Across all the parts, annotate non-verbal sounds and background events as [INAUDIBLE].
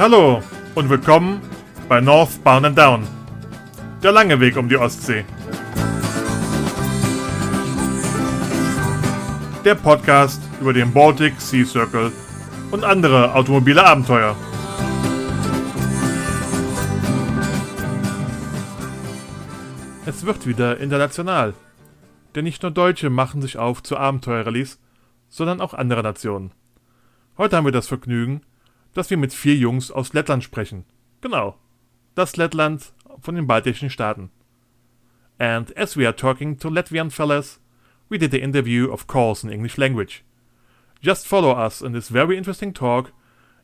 Hallo und willkommen bei Northbound and Down. Der lange Weg um die Ostsee. Der Podcast über den Baltic Sea Circle und andere automobile Abenteuer. Es wird wieder international. Denn nicht nur Deutsche machen sich auf zu Abenteuerrallyes, sondern auch andere Nationen. Heute haben wir das Vergnügen, dass wir mit vier Jungs aus Lettland sprechen. Genau, das Lettland von den baltischen Staaten. And as we are talking to Latvian fellas, we did the interview, of course, in English language. Just follow us in this very interesting talk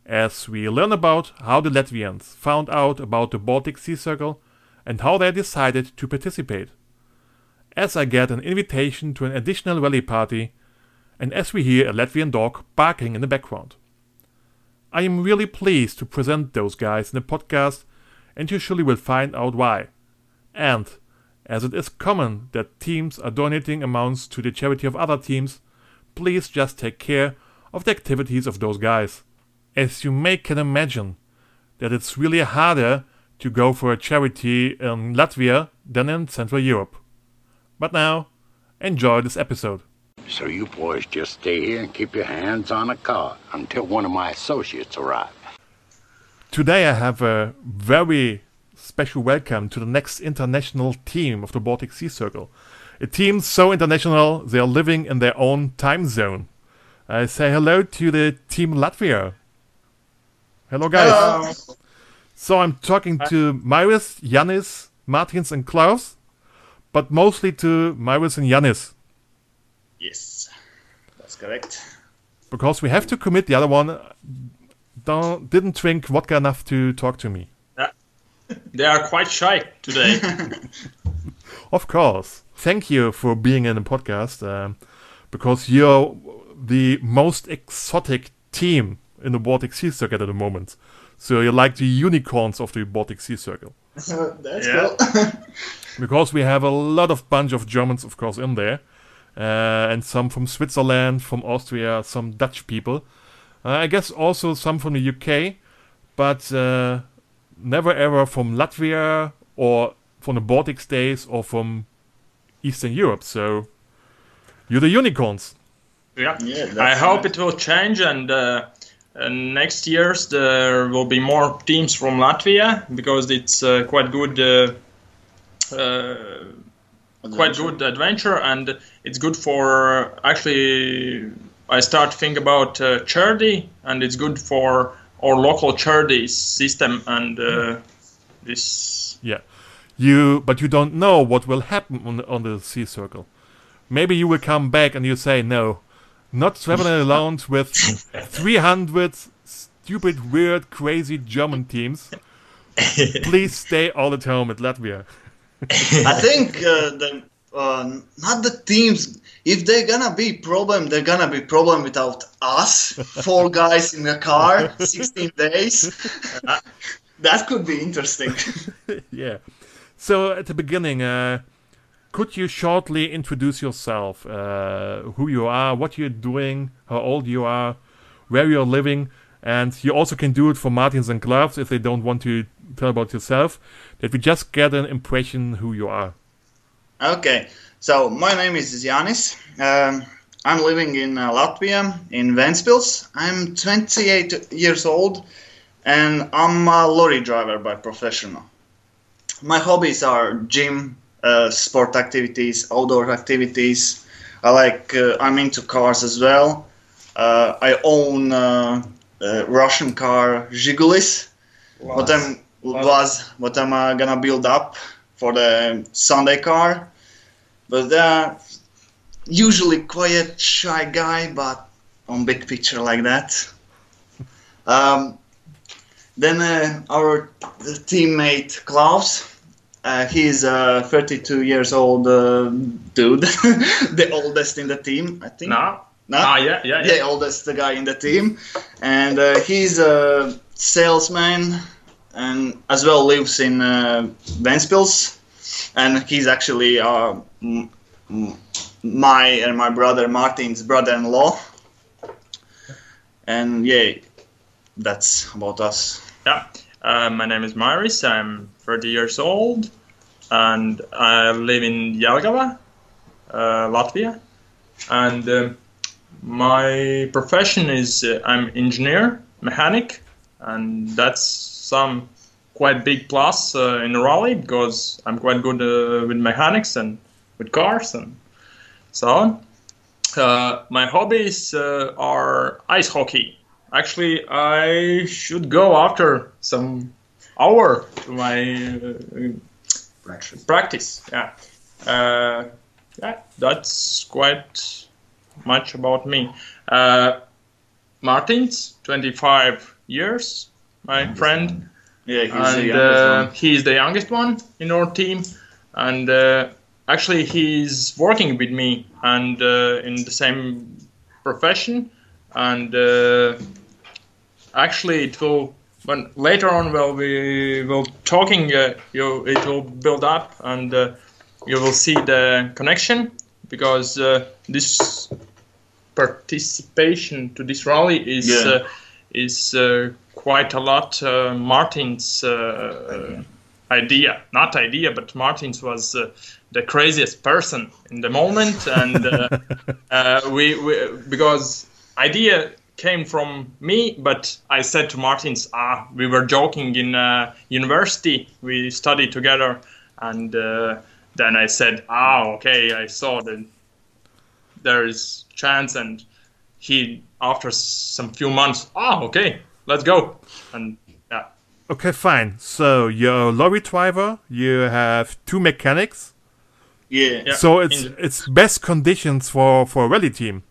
as we learn about how the Latvians found out about the Baltic Sea Circle and how they decided to participate. As I get an invitation to an additional rally party, and as we hear a Latvian dog barking in the background. I am really pleased to present those guys in the podcast, and you surely will find out why. And as it is common that teams are donating amounts to the charity of other teams, please just take care of the activities of those guys. As you may can imagine, that it's really harder to go for a charity in Latvia than in Central Europe. But now, enjoy this episode. So you boys just stay here and keep your hands on a car until one of my associates arrive. Today I have a very special welcome to the next international team of the Baltic Sea Circle. A team so international they are living in their own time zone. I say hello to the team Latvia. Hello guys. Hello. So I'm talking to Myris, Yanis, Martins and Klaus, but mostly to Myris and Yanis. Yes, that's correct. Because we have to commit the other one don't, didn't drink vodka enough to talk to me. [LAUGHS] They are quite shy today. [LAUGHS] Of course. Thank you for being in the podcast um, because you're the most exotic team in the Baltic Sea Circle at the moment. So you're like the unicorns of the Baltic Sea Circle. [LAUGHS] that's Yeah. cool. Because we have a lot of bunch of Germans, of course, in there. Uh, and some from Switzerland, from Austria, some Dutch people. Uh, I guess also some from the UK, but uh, never ever from Latvia or from the Baltic states or from Eastern Europe. So you're the unicorns. yeah. Yeah, I hope nice. it will change, and uh, uh, next years there will be more teams from Latvia because it's uh, quite good. Uh, uh, quite good adventure, and it's good for actually. I start to think about uh, charity, and it's good for our local charity system, and uh, this Yeah, you but you don't know what will happen on the, on the sea circle. Maybe you will come back and you say no, not traveling [LAUGHS] alone with 300 stupid, weird, crazy German teams. [LAUGHS] Please stay all at home at Latvia. I think uh, the uh, not the teams. If they're gonna be problem, they're gonna be problem without us. Four [LAUGHS] guys in a car, sixteen days. [LAUGHS] that could be interesting. [LAUGHS] yeah. So at the beginning, uh, could you shortly introduce yourself? Uh, who you are, what you're doing, how old you are, where you're living, and you also can do it for Martins and Klaus if they don't want to tell about yourself. That we just get an impression who you are. Okay, so my name is Yanis. Um, I'm living in uh, Latvia, in Ventspils. I'm 28 years old, and I'm a lorry driver by professional. My hobbies are gym, uh, sport activities, outdoor activities. I like. Uh, I'm into cars as well. Uh, I own uh, a Russian car Zhigulis. What I'm was what I'm uh, gonna build up for the Sunday car. But uh, usually quiet, shy guy, but on big picture like that. Um, then uh, our teammate Klaus, uh, he's a 32 years old uh, dude, [LAUGHS] the oldest in the team, I think. no, No? ah, yeah, yeah, yeah. the oldest guy in the team, and uh, he's a salesman, and as well lives in uh, Ventspils, and he's actually uh, m- m- my and my brother Martin's brother-in-law, and yeah, that's about us. Yeah, uh, my name is Maris. I'm 30 years old, and I live in Jelgava, uh, Latvia. And uh, my profession is uh, I'm engineer, mechanic, and that's some quite big plus uh, in rally because I'm quite good uh, with mechanics and with cars and so on. Uh, my hobbies uh, are ice hockey. Actually, I should go after some hour to my uh, Practice. practice. Yeah. Uh, yeah, that's quite much about me. Uh, Martins, 25 years, my friend, Yeah, he's the youngest uh, one. he's the youngest one in our team. And uh, actually, he's working with me and uh, in the same profession. And uh, actually, it will when later on while we will talking, uh, you it will build up and uh, you will see the connection because uh, this participation to this rally is Yeah. uh, is uh, quite a lot uh, Martin's uh, idea, not idea, but Martin's was uh, the craziest person in the moment, and uh, [LAUGHS] uh, we, we because idea came from me, but I said to Martins, ah, we were joking in uh, university, we studied together, and uh, then I said, ah, okay, I saw that there is chance, and he after some few months, ah, okay, let's go, and yeah, Okay, fine. So you're a lorry driver. You have two mechanics. Yeah. yeah. so it's in- it's best conditions for for a rally team.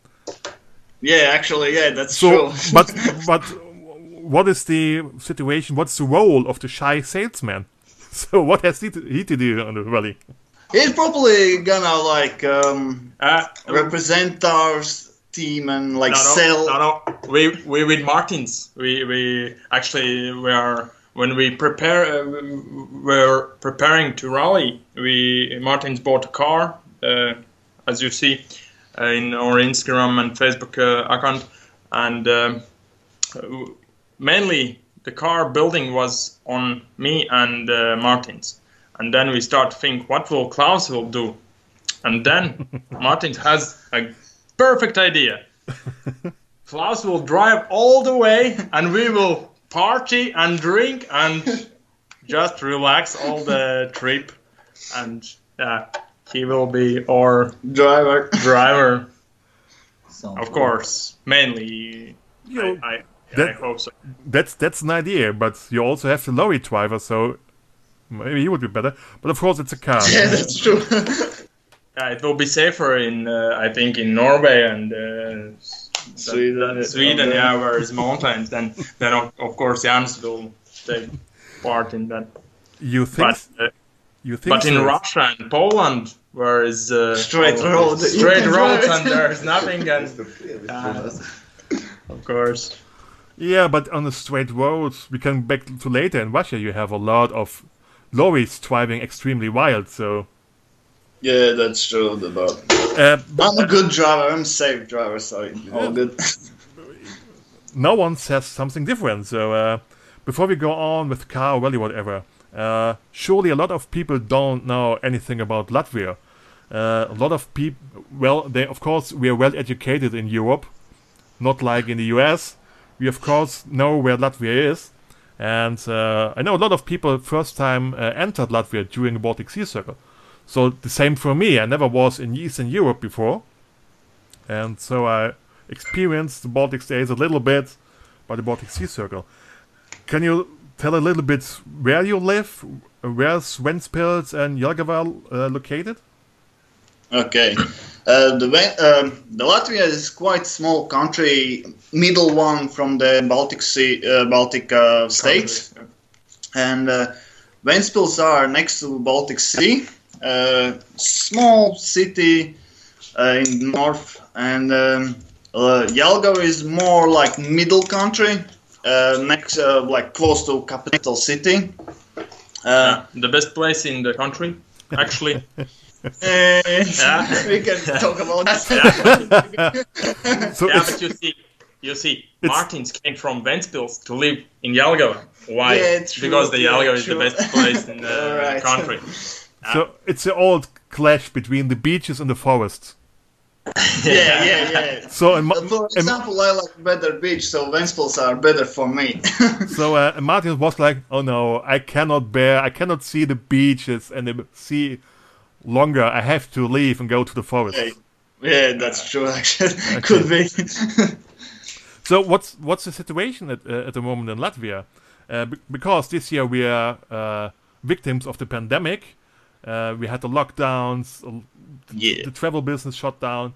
Yeah, actually, yeah, that's So, true. [LAUGHS] but [LAUGHS] but what is the situation? What's the role of the shy salesman? [LAUGHS] So what has he to, he to do on the rally? He's probably gonna like um, uh, represent our s- team and like no, no, sell. No, no. We we with Martins. We we actually we are when we prepare uh, we're preparing to rally. We Martins bought a car, uh, as you see uh, in our Instagram and Facebook uh, account, and um, uh, mainly the car building was on me and uh, Martins. And then we start to think, what will Klaus will do? And then [LAUGHS] Martins has a perfect idea. [LAUGHS] Klaus will drive all the way, and we will party and drink and [LAUGHS] just relax all the trip. And yeah, he will be our driver. driver, [LAUGHS] of course. Mainly, You know, I, I, I hope so. that's that's an idea, but you also have the lorry driver, so maybe he would be better. But of course, it's a car. Yeah, that's true. Yeah, it will be safer in, uh, I think, in Norway and uh, Sweden, than yeah. Sweden, Okay. yeah, where it's mountains. Then, then of, of course, Jans will take part in that. You think? But, uh, you think? but in? Russia and Poland, where is uh, Straight all- road. Straight [LAUGHS] roads, and there's nothing, and uh, of course, Yeah, but on the straight roads, we come back to later. In Russia, you have a lot of lorries driving extremely wild. So yeah, that's true. But uh, I'm a good driver. I'm a safe driver, so all good. [LAUGHS] no one says something different. So uh, before we go on with car rally, whatever, uh, surely a lot of people don't know anything about Latvia. Uh, a lot of people, well, they of course we are well educated in Europe, not like in the US. We of course know where Latvia is, and uh, I know a lot of people first time uh, entered Latvia during the Baltic Sea Circle. So the same for me. I never was in Eastern Europe before, and so I experienced the Baltic states a little bit by the Baltic Sea Circle. Can you tell a little bit where you live? Where's Ventspils and Jelgava uh, located? Okay. Uh, the um, the Latvia is quite small country, middle one from the Baltic Sea, uh, Baltic uh, states, and uh, Ventspils are next to Baltic Sea. Uh, small city uh, in north, and um, uh, Jelgava is more like middle country, uh, next uh, like close to capital city. Uh, yeah, the best place in the country, actually. [LAUGHS] [LAUGHS] eh, [LAUGHS] we can talk about that. yeah, So yeah, but you see, you see, It's- Martins came from Ventspils to live in Jelgava. Why? Yeah, true, because the yeah, is the best place in the Alright. country. So it's the old clash between the beaches and the forests. [LAUGHS] Yeah, yeah, yeah. So in, Ma- For in- example, I like better beach, so Ventspils are better for me. [LAUGHS] so uh, Martin was like, "Oh no, I cannot bear, I cannot see the beaches and the sea longer. I have to leave and go to the forest." Yeah. yeah, that's true. Actually, [LAUGHS] could be. So what's what's the situation at uh, at the moment in Latvia? Uh, be- because this year we are uh, victims of the pandemic. Uh, we had the lockdowns, uh, yeah. the travel business shut down,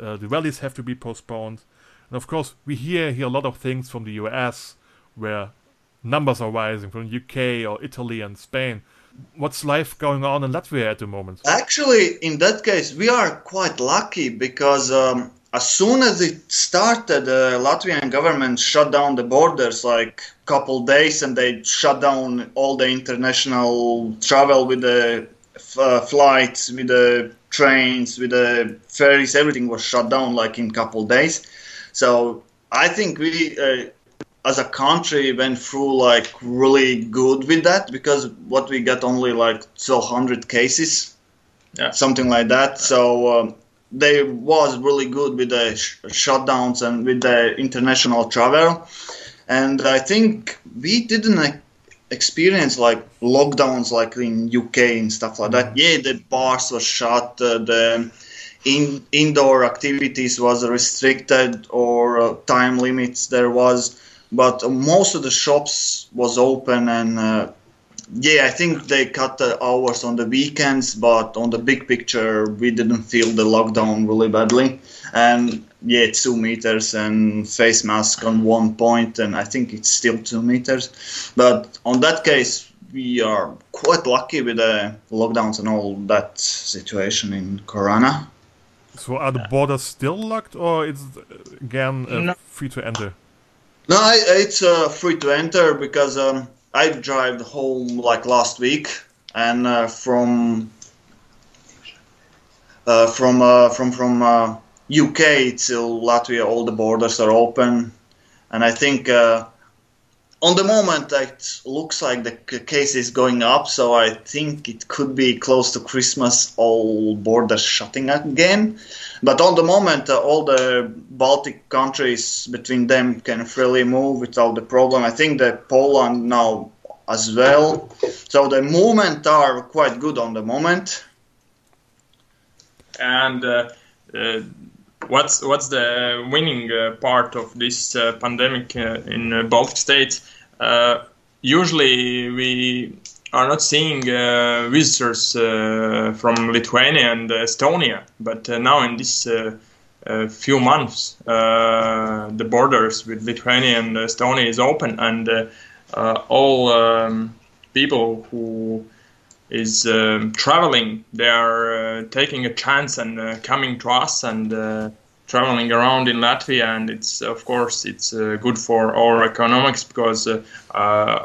uh, the rallies have to be postponed, and of course we hear hear a lot of things from the US, where numbers are rising from UK or Italy and Spain. What's life going on in Latvia at the moment? Actually, in that case, we are quite lucky because um, as soon as it started, the Latvian government shut down the borders like couple days, and they shut down all the international travel with the f- uh, flights, with the trains, with the ferries. Everything was shut down like in couple days. So I think we. Uh, as a country went through like really good with that because what we got only like 200 cases Yeah. something like that so um, they was really good with the sh- shutdowns and with the international travel and i think we didn't experience like lockdowns like in uk and stuff like that. Yeah the bars were shut uh, the in, indoor activities was restricted or uh, time limits there was but most of the shops was open and uh, yeah i think they cut the hours on the weekends but on the big picture we didn't feel the lockdown really badly. And yeah two meters and face mask on one point and i think it's still two meters but on that case we are quite lucky with the lockdowns and all that situation in corona So are the borders still locked, or it's uh, again uh, No. free to enter? No, I, it's uh, free to enter because um, I drive home like last week, and uh, from uh, from uh, from from uh, UK till Latvia, all the borders are open, and I think uh, on the moment it looks like the case is going up. So I think it could be close to Christmas, all borders shutting again. But on the moment, uh, all the Baltic countries between them can freely move without the problem. I think that Poland now as well. So the movement are quite good on the moment. And uh, uh, what's what's the winning uh, part of this uh, pandemic uh, in Baltic states? Usually, we are not seeing visitors from Lithuania and Estonia, but now in this uh, few months, uh, the borders with Lithuania and Estonia is open, and uh, uh, all um, people who is um, traveling. They are uh, taking a chance and uh, coming to us and uh, traveling around in Latvia. And it's of course it's uh, good for our economics because uh, uh,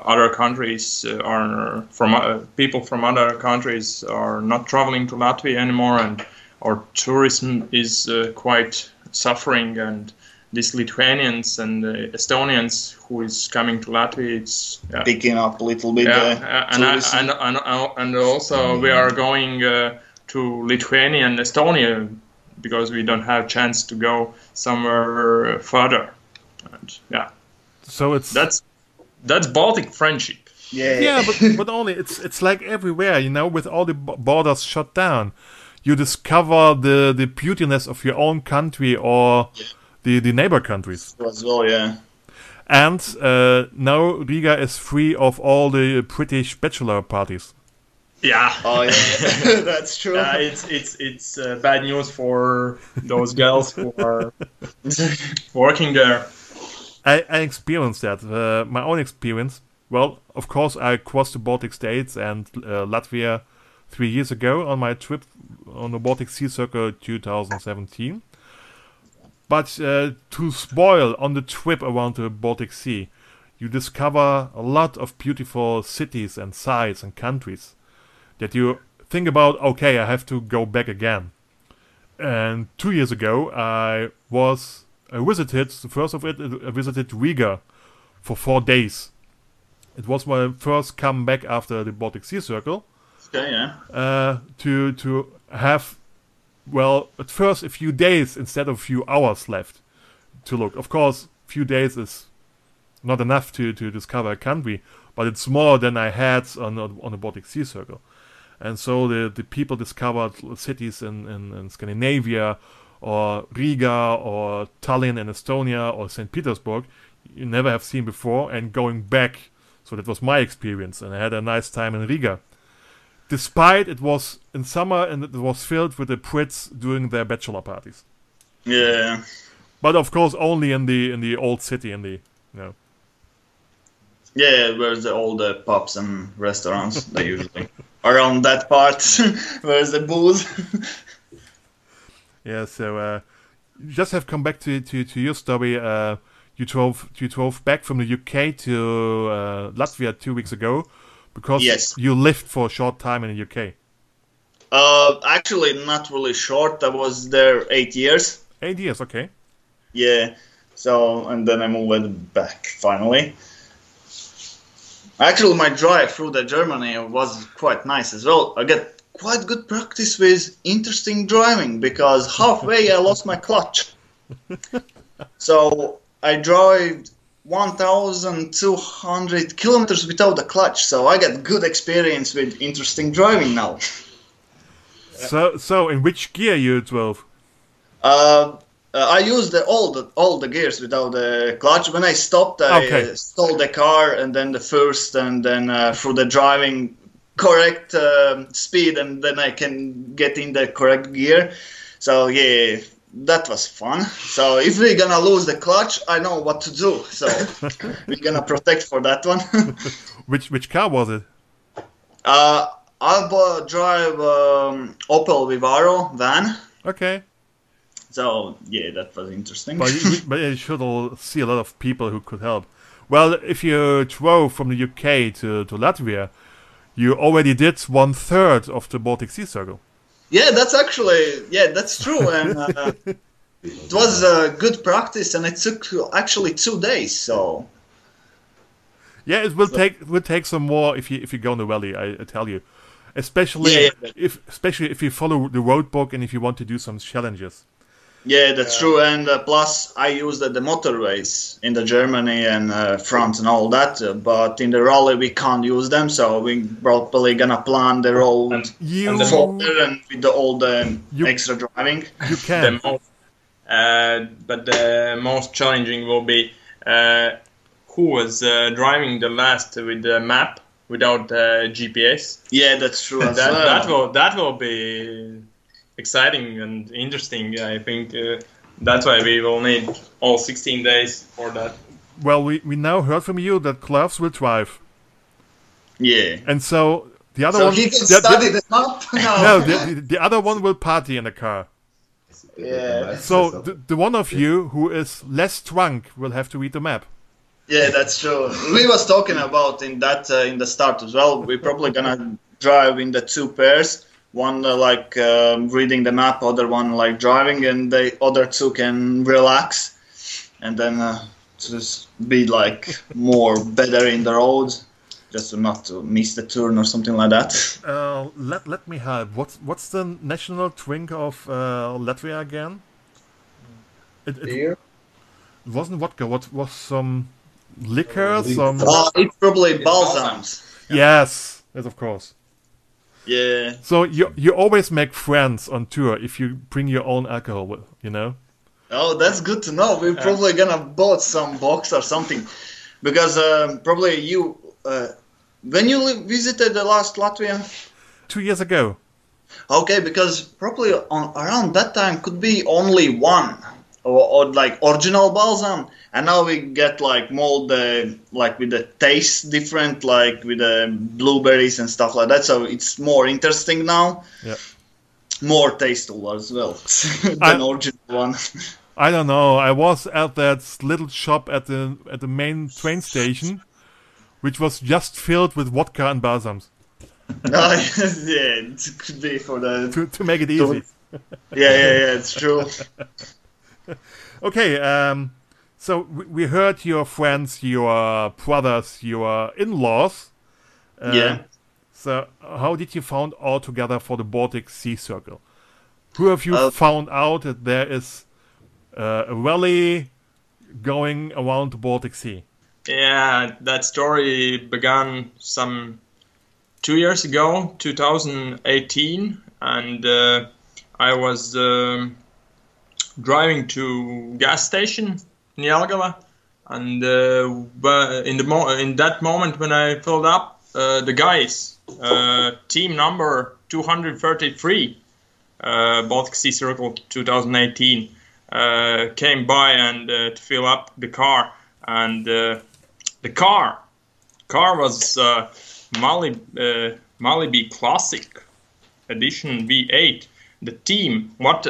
other countries uh, are from uh, people from other countries are not traveling to Latvia anymore, and our tourism is uh, quite suffering. And these Lithuanians and uh, Estonians who is coming to Latvia, it's yeah, Picking up a little bit. yeah, uh, uh, and, I, and, and and also we are going uh, to Lithuania and Estonia because we don't have chance to go somewhere further. And yeah, So it's that's that's Baltic friendship. yeah, yeah, but but only it's it's like everywhere, you know, with all the borders shut down, you discover the the beautiness of your own country or the the neighbor countries. as well. Yeah. And uh, now Riga is free of all the British bachelor parties. Yeah. Oh yeah, [LAUGHS] [LAUGHS] that's true. Uh, it's it's it's uh, bad news for those girls who are [LAUGHS] working there. I, I experienced that. Uh, my own experience. Well, of course, I crossed the Baltic states and uh, Latvia three years ago on my trip on the Baltic Sea Circle 2017. But uh, to spoil on the trip around the Baltic Sea, you discover a lot of beautiful cities and sites and countries that you think about. Okay, I have to go back again. And two years ago, I was I visited the first of it. I visited Riga for four days. It was my first comeback after the Baltic Sea Circle Okay, yeah. uh, to to have well at first a few days instead of a few hours left to look. Of course, few days is not enough to, to discover a country, but it's more than I had on on the Baltic Sea Circle. And so the, the people discovered cities in, in, in Scandinavia, or Riga, or Tallinn in Estonia, or St. Petersburg, you never have seen before, and going back. So that was my experience, and I had a nice time in Riga despite it was in summer and it was filled with the Brits doing their bachelor parties. Yeah. But of course, only in the in the old city, in the you know. Yeah, where's the, all the pubs and restaurants they usually [LAUGHS] around that part. [LAUGHS] where's the booze? [LAUGHS] Yeah, so uh, just have come back to to, to your story. Uh, you drove you drove back from the UK to uh, Latvia two weeks ago because Yes. you lived for a short time in the UK. uh, actually, not really short. I was there eight years. Eight years, okay. Yeah. So and then I moved back finally. Actually, my drive through the Germany was quite nice as well. I get quite good practice with interesting driving because halfway I lost my clutch. [LAUGHS] so I drove 1,200 kilometers without the clutch. So I get good experience with interesting driving now. [LAUGHS] So so in which gear you drove? Uh, uh, I used the, all the all the gears without the clutch. When I stopped, I Okay. uh, stole the car and then the first, and then uh, through the driving correct um speed, and then I can get in the correct gear. So yeah, that was fun. So if we're gonna lose the clutch, I know what to do. So [LAUGHS] we're gonna protect for that one. [LAUGHS] Which which car was it? uh, I bu- drive um, Opel Vivaro van. Okay. So yeah, that was interesting. But you, [LAUGHS] but you should all see a lot of people who could help. Well, if you drove from the UK to, to Latvia, you already did one third of the Baltic Sea Circle. Yeah, that's actually yeah, that's true, and uh, it was a good practice, and it took actually two days. So Yeah, it will take will take some more if you if you go in the valley. I, I tell you, especially Yeah, yeah. if especially if you follow the road book and if you want to do some challenges. Yeah, that's true, and uh, plus I used uh, the motorways in the Germany and uh, France and all that, uh, but in the rally we can't use them, so we probably gonna plan the road And You And the further and with the, all the You- extra driving. you [LAUGHS] the can most, uh, but the most challenging will be uh, who was uh, driving the last with the map without uh, GPS. Yeah, that's true. That that will that will be exciting and interesting. I think uh, that's why we will need all 16 days for that. well. We, we now heard from you that Klaus will drive, yeah. and so the other So one he can the, study the, the map. [LAUGHS] no the, the, the other one will party in the car. Yeah. So the, the one of you who is less drunk will have to read the map. Yeah, that's true. We was talking about in that uh, in the start as well. We're probably gonna drive in the two pairs. One uh, like um, reading the map, other one like driving, and the other two can relax, and then uh, just be like [LAUGHS] more better in the road, just to not to miss the turn or something like that. Uh, let let me have what's what's the national drink of uh, Latvia again? It, it, Beer? it wasn't vodka. What was some liquor? Uh, some Uh, it's probably It's balsams. yes, yes, of course. Yeah. So you you always make friends on tour if you bring your own alcohol. You know. Oh, that's good to know. We're probably gonna bought some box or something, because um, probably you uh, when you li- visited the last Latvia. Two years ago. Okay, because probably on around that time could be only one or, or like original balsam, and now we get like more the like with the taste different, like with the blueberries and stuff like that. So it's more interesting now. Yeah. More tasteful as well [LAUGHS] than I- original one. I don't know. I was at that little shop at the at the main train station, which was just filled with vodka and balsams Uh, [LAUGHS] yeah, it could be for the to, to make it easy. [LAUGHS] yeah, yeah, yeah. It's true. [LAUGHS] Okay, um, so we, we heard your friends, your brothers, your in-laws. Uh, Yeah. So how did you found all together for the Baltic Sea Circle? Who have you Uh, found out that there is uh, a rally going around the Baltic Sea? Yeah, that story began some two years ago, 2018, and uh, I was um, driving to gas station in Jelgava, and uh, in the mo- in that moment when I filled up, uh, the guys, uh, team number 233, uh, Baltic Sea Circle 2018, uh, came by and uh, to fill up the car, and uh, the car car was uh, Mali Malibu Classic Edition V8. The team, what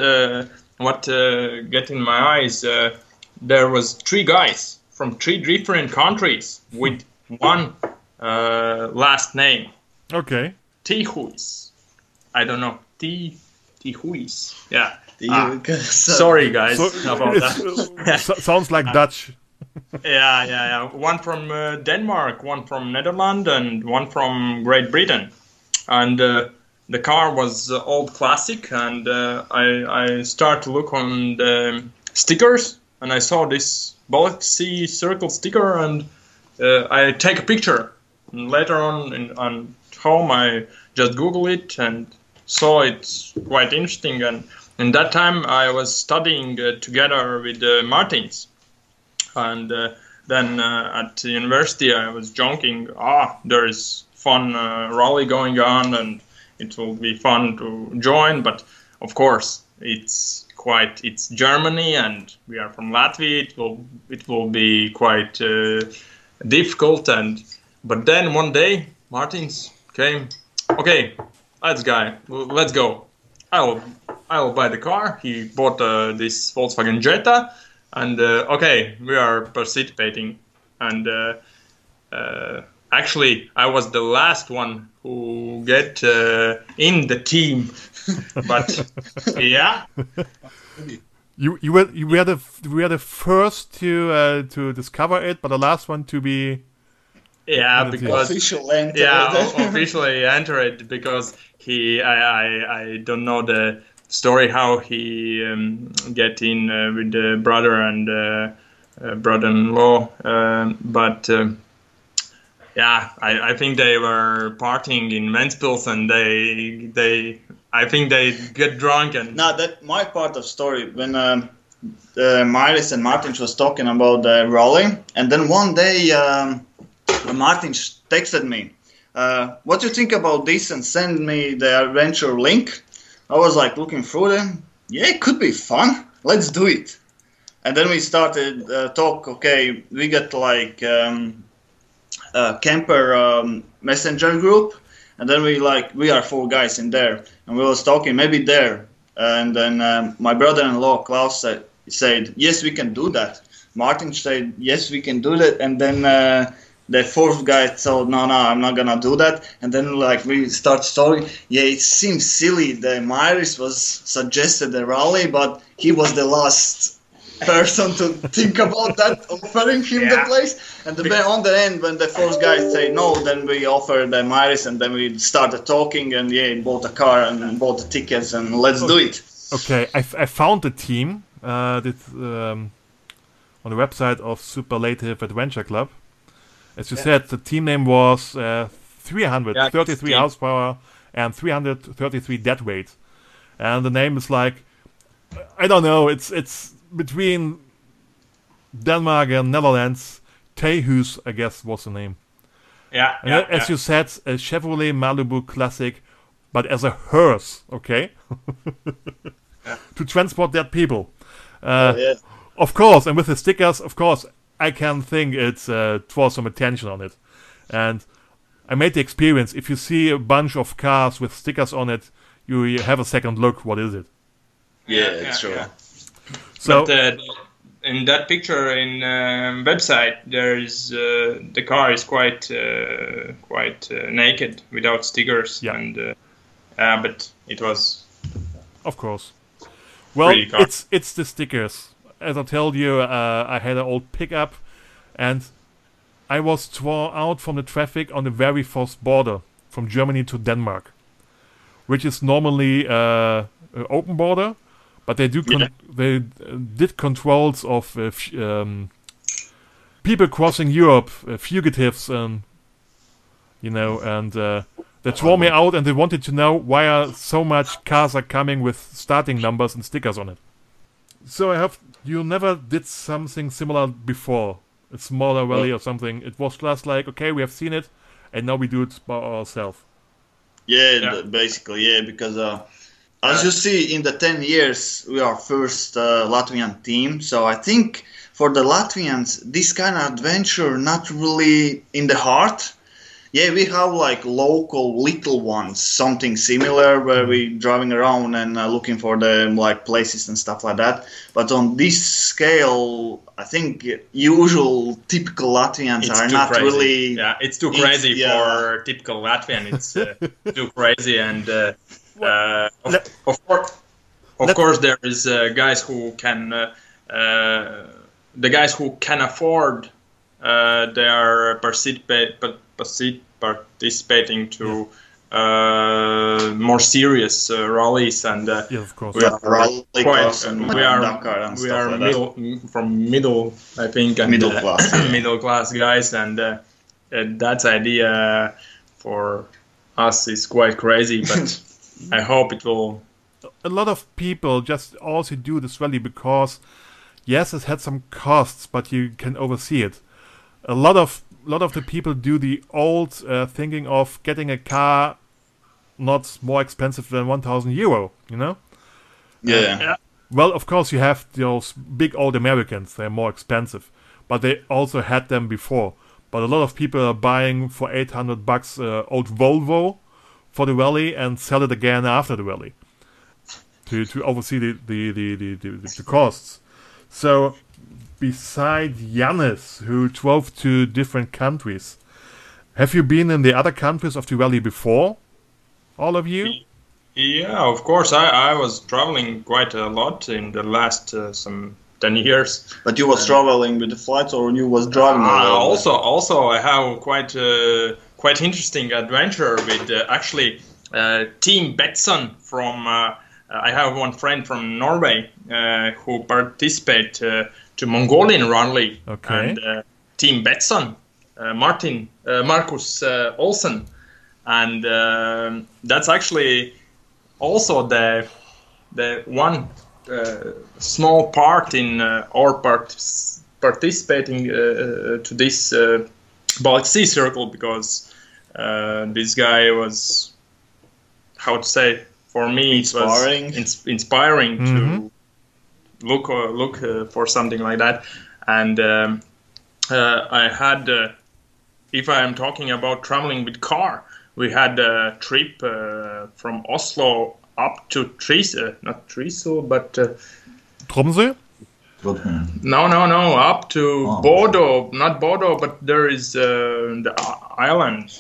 what uh, get in my eyes, uh, there was three guys from three different countries with [LAUGHS] one uh, last name, Okay. Tihuis. I don't know, T Tihuis. Yeah. You- Ah, [LAUGHS] 'cause, uh, Sorry, guys, So about [LAUGHS] that. sounds like Dutch. Yeah, yeah, yeah. One from uh, Denmark, one from Netherlands, and one from Great Britain. And uh, the car was old classic, and uh, I I start to look on the stickers, and I saw this Baltic Sea Circle sticker, and uh, I take a picture. And later on, in, on home, I just Google it and saw it's quite interesting. And in that time, I was studying uh, together with uh, Martins and uh, then uh, at the university I was joking, ah, there is fun rally going on, and it will be fun to join. But of course, it's quite it's Germany, and we are from Latvia. It will it will be quite uh, difficult. And but then one day Martins came, okay, let's go, let's go. I'll I'll buy the car. He bought uh, this Volkswagen Jetta and uh, okay, we are participating. And uh, uh, actually, I was the last one who get uh, in the team. [LAUGHS] but yeah, You you were you were the f- you were the first to uh, to discover it, but the last one to be. yeah, What it is. because official enter yeah, it. o- officially entered because he I, I I don't know the story how he um, get in uh, with the brother and uh, uh, brother-in-law, um, but. Um, yeah, I, I think they were partying in Ventspils and they they I think they get drunk and Now that my part of story when um, uh, Miris and Martin was talking about the rally, and then one day um, Martin texted me, uh, "What do you think about this?" and send me the adventure link. I was like looking through them. Yeah, it could be fun. Let's do it. And then we started uh, talk. Okay, we got like um, a camper um, messenger group, and then we like we are four guys in there, and we was talking maybe there, and then um, my brother-in-law Klaus said, said yes we can do that. Martin said yes we can do that, and then uh, the fourth guy told no no I'm not gonna do that, and then like we start talking. Yeah, it seems silly. The Myris was suggested the rally, but he was the last person to think about that, offering him the place. And then on the end, when the first guy say no, then we offer the Myris, and then we started talking, and yeah, bought a car and bought the tickets, and let's do it. Okay, I, f- I found the team uh, that, um, on the website of Superlative Adventure Club. As you said, the team name was uh, 333 team. horsepower and 333 dead weight, and the name is like I don't know. It's it's between Denmark and Netherlands. Tehus, I guess, was the name. yeah, And yeah, as yeah. you said, a Chevrolet Malibu Classic, but as a hearse, okay? [LAUGHS] to transport dead people. Uh, Yeah. Of course, and with the stickers, of course, I can think it's uh, draw some attention on it. And I made the experience. If you see a bunch of cars with stickers on it, you, you have a second look. What is it? Yeah, yeah, it's true. So but uh, in that picture in um, website, there is uh, the car is quite uh, quite uh, naked without stickers, Yeah. and uh, uh, but it was of course, well, it's it's the stickers. as I told you, uh, I had an old pickup, and I was thrown out from the traffic on the very first border from Germany to Denmark, which is normally uh, an open border, but they do con- Yeah. they uh, did controls of uh, f- um, people crossing Europe, uh, fugitives, and you know, and uh, they throw me out, and they wanted to know why are so much cars are coming with starting numbers and stickers on it. So I have you never did something similar before, a smaller rally or something. It was just like okay, we have seen it, and now we do it by ourselves. Yeah, Yeah. basically, yeah, because uh, as you see, in the 10 years, we are first uh, Latvian team. So I think for the Latvians, this kind of adventure not really in the heart. Yeah, we have like local little ones, something similar where we driving around and uh, looking for the like places and stuff like that. But on this scale, I think usual typical Latvians It's are not crazy. really. Yeah, it's too It's- crazy yeah. for typical Latvian. It's uh, too crazy, and uh, uh, of, of course, of let- course, there is uh, guys who can, uh, uh, the guys who can afford, uh, they are participate, participating to uh, more serious uh, rallies and. Uh, Yes, of course. we are Rally quite, cross and we are and we are like middle m- from middle I think and, Middle uh, class, [CLEARS THROAT] yeah. middle class guys and uh, uh, that idea for us is quite crazy but [LAUGHS] I hope it will a lot of people just also do this rally because yes it had some costs but you can oversee it. A lot of lot of the people do the old uh, thinking of getting a car not more expensive than 1000 euro you know? Yeah. Yeah. well of course you have those big old americans. They're more expensive but they also had them before. But a lot of people are buying for 800 bucks uh, old volvo for the rally and sell it again after the rally to, to oversee the, the, the, the, the, the costs. So, beside Yanis, who drove to different countries, have you been in the other countries of the rally before? All of you? yeah of course I, I was traveling quite a lot in the last uh, some 10 years But you was traveling with the flights or you was driving? Uh, also, also, I have quite uh, quite interesting adventure with uh, actually uh, Team Betson from. Uh, I have one friend from Norway uh, who participate uh, to Mongolian rally. Okay. And uh, Team Betson, Martin Marcus Olsen, and um that's actually also the the one uh, small part in uh, our part participating uh, to this uh, Baltic Sea Circle because uh, this guy was how to say for me Inspiring. it was ins- inspiring Mhm. to look uh, look uh, for something like that and um, uh, I had uh, if I am talking about traveling with car we had a trip uh, from Oslo up to Trise, not Trisel, but uh, Tromsø? no, no, no, up to Oh. Bodo, not Bodo, but there is uh, the i- island,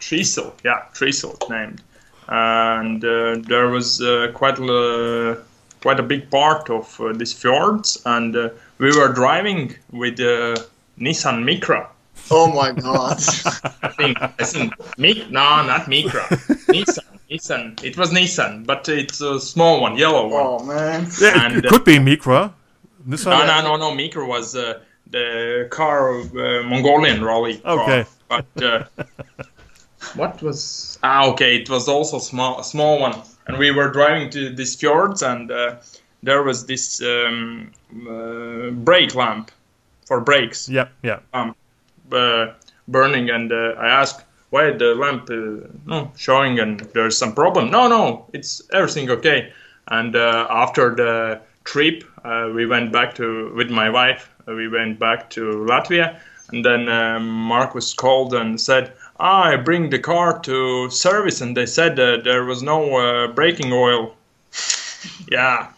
Trisel, yeah, Trisel named, and uh, there was uh, quite a quite a big part of uh, these fjords, and uh, we were driving with uh, Nissan Micra. Oh my god! [LAUGHS] I think I think Mic, no, not Micra, [LAUGHS] Nissan, Nissan. It was Nissan, but it's a small one, yellow one. oh man! Yeah, [LAUGHS] it, And, it could be Micra. Nissan. No, no, no, no. Micra was uh, the car of uh, Mongolian rally. car. Okay. But uh, what was? Ah, okay. It was also small, a small one, and we were driving to these fjords, and uh, there was this um, uh, brake lamp for brakes Yeah, yeah. um, uh, burning, and uh, I asked why the lamp uh, no showing, and there's some problem. No, no, it's everything okay. And uh, after the trip, uh, we went back to with my wife. uh, we went back to Latvia, and then um, Mark was called and said, "I bring the car to service," and they said that there was no uh, braking oil. [LAUGHS] yeah,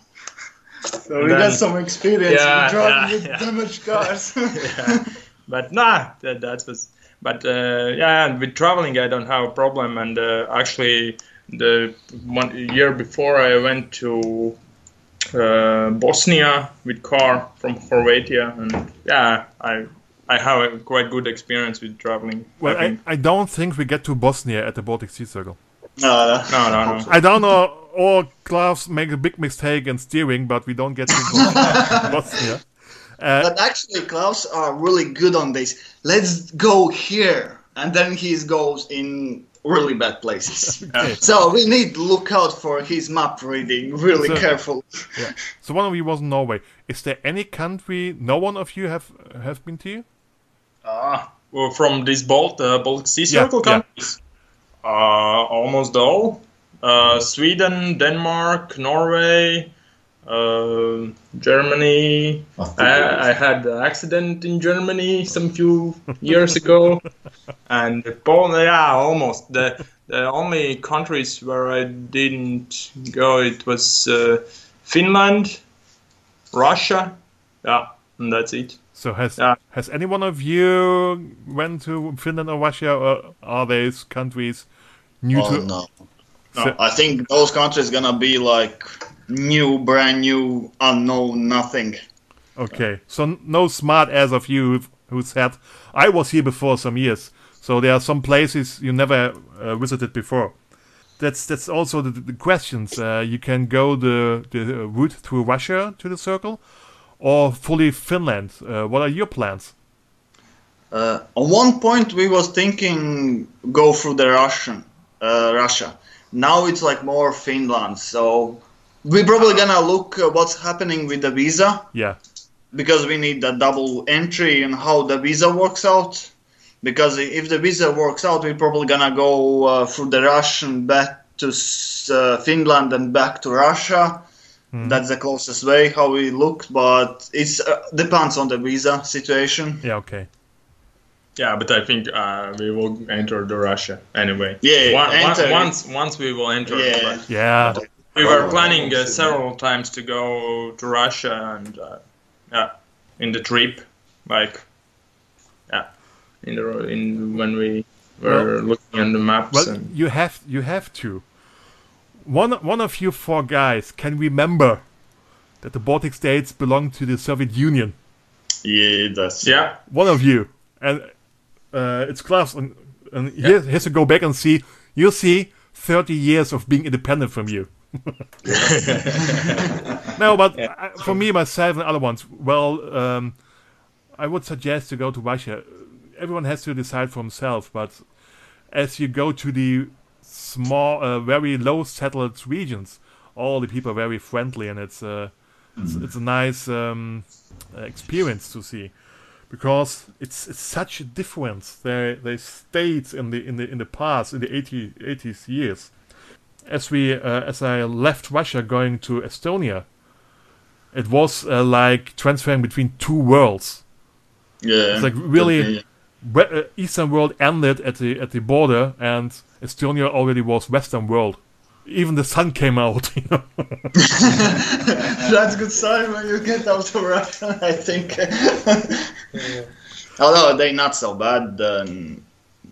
So we Then- got some experience Yeah, with driving yeah, with yeah. damaged cars. [LAUGHS] yeah. but nah, that, that was. But uh, yeah, and with traveling, I don't have a problem. And uh, actually, the one year before, I went to uh, Bosnia with car from Croatia, and yeah, I I have a quite good experience with traveling. Well, I I. I don't think we get to Bosnia at the Baltic Sea Circle. No, no, no, no. I don't know. All Klaus make a big mistake in steering, but we don't get to [LAUGHS] Bosnia. Uh, But actually, Klaus are really good on this. Let's go here, and then he goes in really bad places. [LAUGHS] Okay. So we need to look out for his map reading really So- careful. yeah. So one of you was in Norway. Is there any country no one of you have have been to? Ah, well, from this Balt, uh, Baltic Sea Yeah, Circle yeah. countries, uh, almost all. Uh, Sweden, Denmark, Norway, uh, Germany. I, I had an accident in Germany some few years ago, [LAUGHS] and Poland. Yeah, almost. The the only countries where I didn't go it was uh, Finland, Russia. Yeah, and that's it. So has Yeah. has any one of you went to Finland or Russia, or are these countries new Oh, to? no. So- no. I think those countries gonna be like new, brand new, unknown, nothing. Okay, so no smart ass of you who- who said I was here before some years. So there are some places you never uh, visited before. That's that's also the, the questions. Uh, you can go the the route through Russia to the circle, or fully Finland. Uh, what are your plans? Uh, at one point, we was thinking go through the Russian, uh, Russia. Now it's like more Finland. So we're probably gonna look uh, what's happening with the visa Yeah, because we need a double entry and how the visa works out. Because if the visa works out, we're probably gonna go uh, through the Russian back to uh, Finland and back to Russia. That's the closest way how we look, but it uh, depends on the visa situation. yeah, okay. Yeah, but I think uh, we will enter the Russia anyway. Yeah, One- one- enter once once we will enter. Yeah. Russia. Yeah, We were planning uh, several times to go to Russia and uh, yeah, in the trip, like yeah, in the in when we were Well- looking at the maps well, and you have you have to. One one of you four guys can remember that the Baltic states belong to the Soviet Union. Yeah, that's yeah, one of you, and uh, it's Klaus, and, and he has- he has to go back and see. You'll see thirty years of being independent from you. [LAUGHS] no, but I, for me, myself, and other ones, well, um, I would suggest to go to Russia. Everyone has to decide for himself, but as you go to the small, uh, very low settled regions, all the people are very friendly, and it's uh, it's, it's a nice um, experience to see because it's it's such a difference. They they stayed in the in the in the past in the 80, 80s years. As we uh, as I left Russia going to Estonia, it was uh, like transferring between two worlds. yeah. It's like really we- uh, Eastern world ended at the at the border, and Estonia already was Western world. Even the sun came out. [LAUGHS] You know? [LAUGHS] That's good sign when you get out of Russia, I think. [LAUGHS] Although they're not so bad, then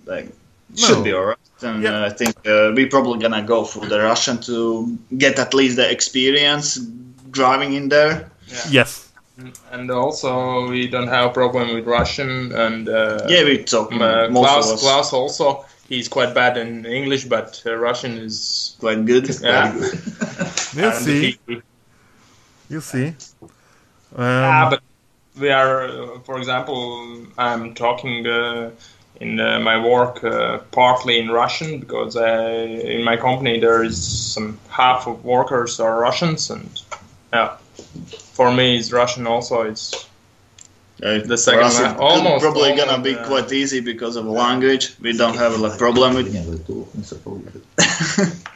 they should No. be alright. And Yeah. uh, I think uh, we're probably gonna go for the Russian to get at least the experience driving in there. yes. and also we don't have a problem with Russian and uh, Yeah, we talk uh, most Klaus of us Klaus also he's quite bad in English, but uh, Russian is quite good. Yeah. Very good. [LAUGHS] You and see, he- you see. Um, Ah, but we are, uh, for example, I'm talking uh, in uh, my work uh, partly in Russian because uh, in my company there is some half of workers are Russians, and yeah, for me it's Russian also. It's Uh, The second for us, one, it almost probably all gonna be the- quite easy because of language. We don't have a problem with. [LAUGHS]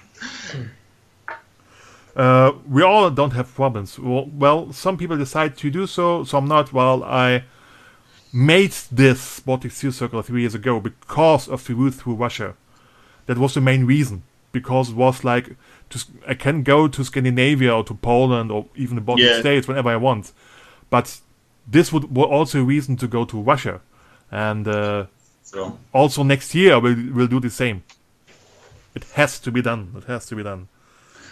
Uh, we all don't have problems. Well, well, some people decide to do so, some not. Well, I made this Baltic Sea Circle three years ago because of the route through Russia. That was the main reason. Because it was like, to, s- I can go to Scandinavia or to Poland or even the Baltic Yeah. states whenever I want. But this would was also a reason to go to Russia. And uh, So also next year we'll, we'll do the same. It has to be done. It has to be done.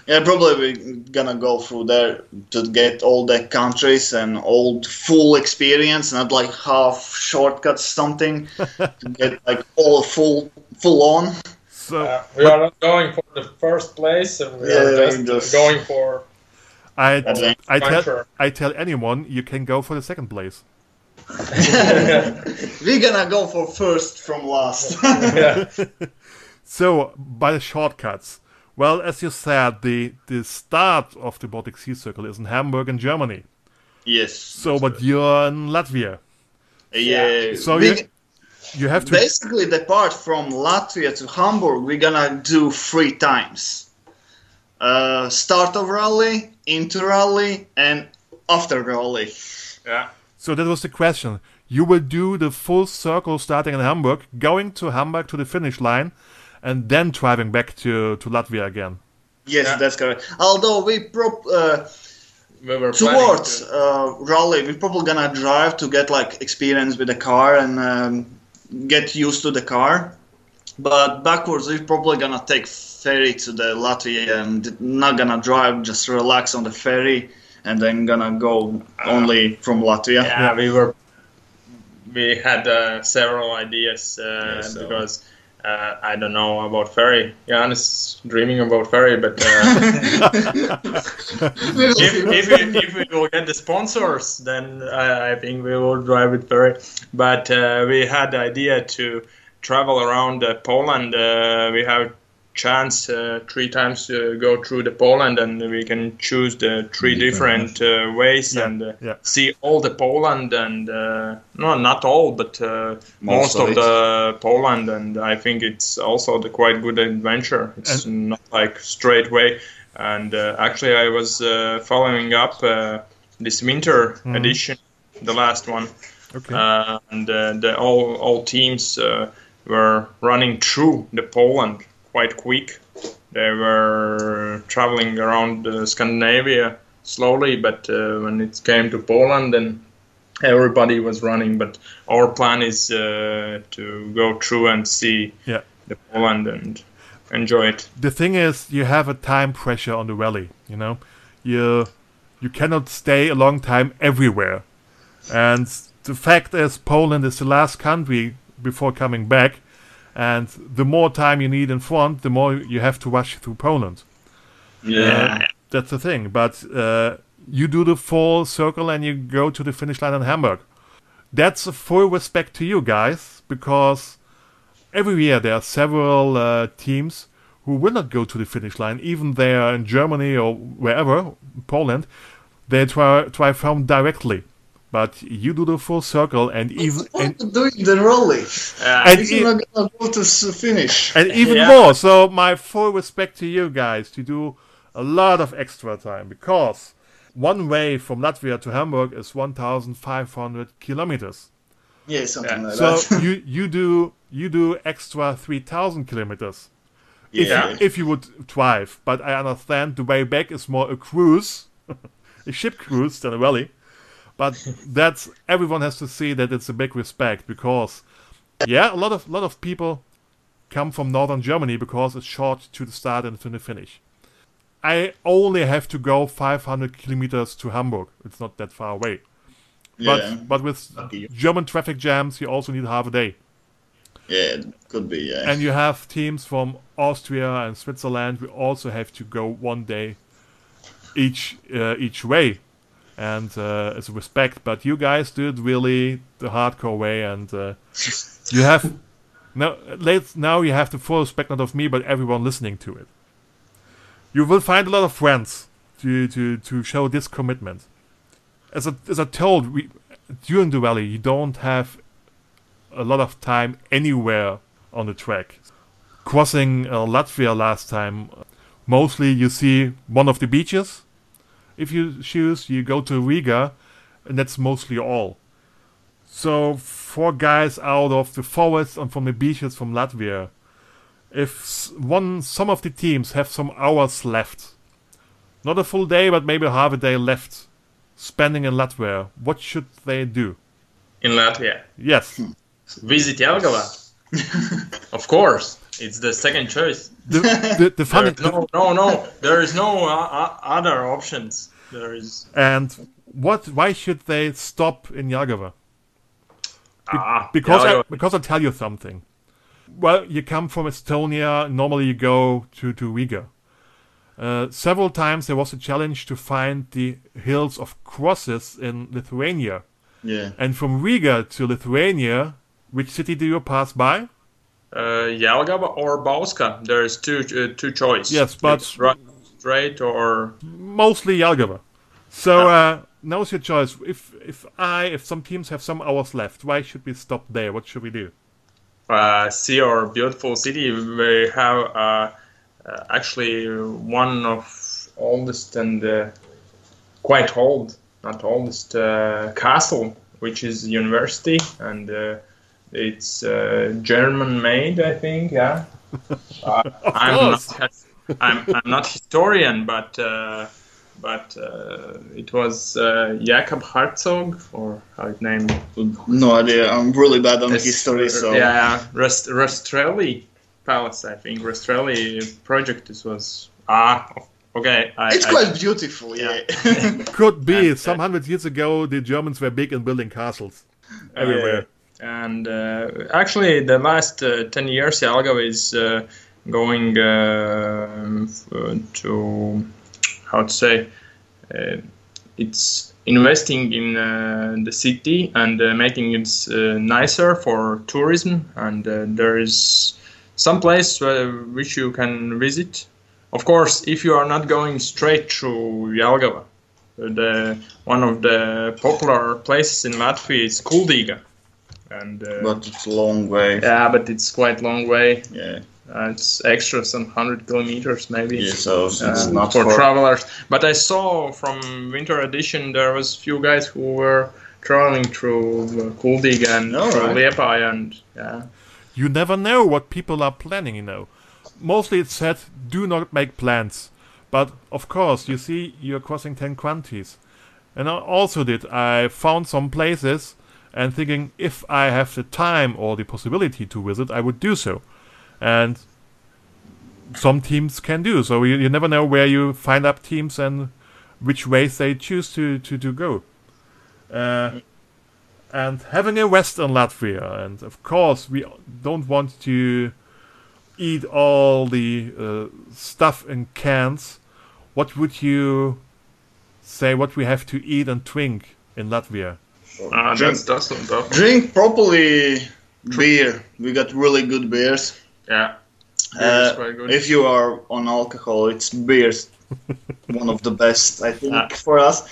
Yeah, probably we're gonna go through there to get all the countries and all full experience, not like half shortcuts something to [LAUGHS] get like all full full on. So Uh, we are not going for the first place, and we are just, just- going for I, I tell Adventure. I tell anyone you can go for the second place. [LAUGHS] We're gonna go for first from last. yeah. [LAUGHS] So by the shortcuts, well, as you said, the the start of the Baltic Sea Circle is in Hamburg in Germany. yes. So, but you're in Latvia. yeah. So we, you- You have to. basically the part from Latvia to Hamburg we're gonna do three times. Uh, start of rally, into rally, and after rally. yeah. So that was the question. You will do the full circle starting in Hamburg, going to Hamburg to the finish line, and then driving back to, to Latvia again. Yes, Yeah. that's correct. Although we prop uh, We were towards planning uh, rally, we're probably gonna drive to get like experience with the car and um, get used to the car. But backwards, we're probably gonna take ferry to the Latvia and not gonna drive, just relax on the ferry, and then gonna go only from Latvia. to, yeah, we were. We had uh, several ideas uh, Yeah, so- because uh, I don't know about ferry. Jan is dreaming about ferry, but uh, [LAUGHS] [LAUGHS] if, if, we, if we will get the sponsors, then I, I think we will drive with ferry. But uh, we had the idea to travel around uh, Poland. Uh, we have chance uh, three times to go through the Poland, and we can choose the three different uh, ways Yeah, and uh, yeah. see all the Poland and uh, no, not all, but uh, Most most, of of, the Poland. And I think it's also the quite good adventure. It's not like straight way. And uh, actually, I was uh, following up uh, this winter edition, the last one, Okay. uh, and uh, the all all teams uh, were running through the Poland quite quick. They were traveling around uh, Scandinavia slowly, but uh, when it came to Poland, then everybody was running. But our plan is uh, to go through and see yeah. the Poland and enjoy it. The thing is, you have a time pressure on the rally. You know, you you cannot stay a long time everywhere, and the fact is, Poland is the last country before coming back, and the more time you need in front, the more you have to rush through Poland. Yeah. That's the thing. But uh, you do the full circle and you go to the finish line in Hamburg. That's a full respect to you guys because every year there are several uh, teams who will not go to the finish line, even they are in Germany or wherever, Poland. They try try from directly, but you do the full circle and even and, What doing the rally? and, It's e- not gonna go to finish. and even Yeah. more. So my full respect to you guys to do a lot of extra time because one way from Latvia to Hamburg is 1,500 kilometers. Yeah, something Yeah. like So that. you you do you do extra 3,000 kilometers if yeah. you, if you would drive. But I understand the way back is more a cruise, [LAUGHS] a ship cruise than a rally. But that's everyone has to see that it's a big respect because yeah, a lot of lot of people come from northern Germany because it's short to the start and to the finish. I only have to go 500 kilometers to Hamburg. It's not that far away. But yeah. but with Lucky. German traffic jams, you also need half a day. yeah, it could be. Yeah. And you have teams from Austria and Switzerland. We also have to go one day each uh, each way, and uh, it's respect. But you guys do it really the hardcore way, and uh, [LAUGHS] you have now. Let's now you have the full respect not of me, but everyone listening to it. You will find a lot of friends to to to show this commitment. As I, as I told, we during the rally you don't have a lot of time anywhere on the track. Crossing uh, Latvia last time, mostly you see one of the beaches. If you choose, you go to Riga, and that's mostly all. So, four guys out of the forest and from the beaches from Latvia. If one, some of the teams have some hours left, not a full day, but maybe half a day left, spending in Latvia, what should they do? In Latvia, Yes. visit Jelgava. [LAUGHS] of course. It's the second choice. The, the, the funny, There- no, no, no. There is no uh, uh, other options. There is. and what? Why should they stop in Jelgava? Ah, Because I, because I'll tell you something. Well, you come from Estonia. Normally, you go to to Riga. Uh, several times there was a challenge to find the hills of crosses in Lithuania, Yeah. and from Riga to Lithuania, which city do you pass by? Uh, Jelgava or Bauska. There is two uh, two choice. Yes, but- right, straight or Mostly Jelgava. So uh, now's your choice. If if I if some teams have some hours left, why should we stop there? What should we do? uh, see our beautiful city. We have uh, uh, actually one of oldest and uh, quite old, not oldest uh, castle, which is university, and uh, it's uh, German made, I think. Yeah. Uh, I'm course. not. I'm, I'm not historian, but. Uh, but uh, it was uh, Jakob Herzog, or how it named No idea. I'm really bad on Yes, history, so yeah, Rest, Rastrelli Palace, I think. Rastrelli project. This was ah okay. I, it's I- quite beautiful. Yeah. Could be. Some hundred years ago, the Germans were big in building castles everywhere. And uh, actually, the last uh, ten years, Jelgava is uh, going uh, to how to say it's investing in uh, the city and uh, making it uh, nicer for tourism. And there is some place which you can visit. Of course, if you are not going straight to Jelgava, the one of the popular places in Latvia is Kuldiga. And uh, but it's a long way. yeah, but it's quite long way. Yeah. Uh, it's extra some hundred kilometers maybe. Yeah. So it's uh, not for for travelers. But I saw from winter edition there was few guys who were traveling through uh, Kuldiga and All through right. Liepaja and yeah. You never know what people are planning, you know. Mostly it said, do not make plans. But of course, you see, you're crossing 10 countries. And I also did. I found some places and thinking if I have the time or the possibility to visit, I would do so. And some teams can do. So you, you never know where you find up teams and which ways they choose to, to, to go. Uh, and having a rest in Latvia. And of course, we don't want to eat all the uh, stuff in cans. What would you say? What we have to eat and drink in Latvia? Ah, Drink. that's that's not tough. drink properly beer. We got really good beers. Yeah. Uh, good. if you are on alcohol, it's beers. [LAUGHS] One of the best, I think, Ah. for us.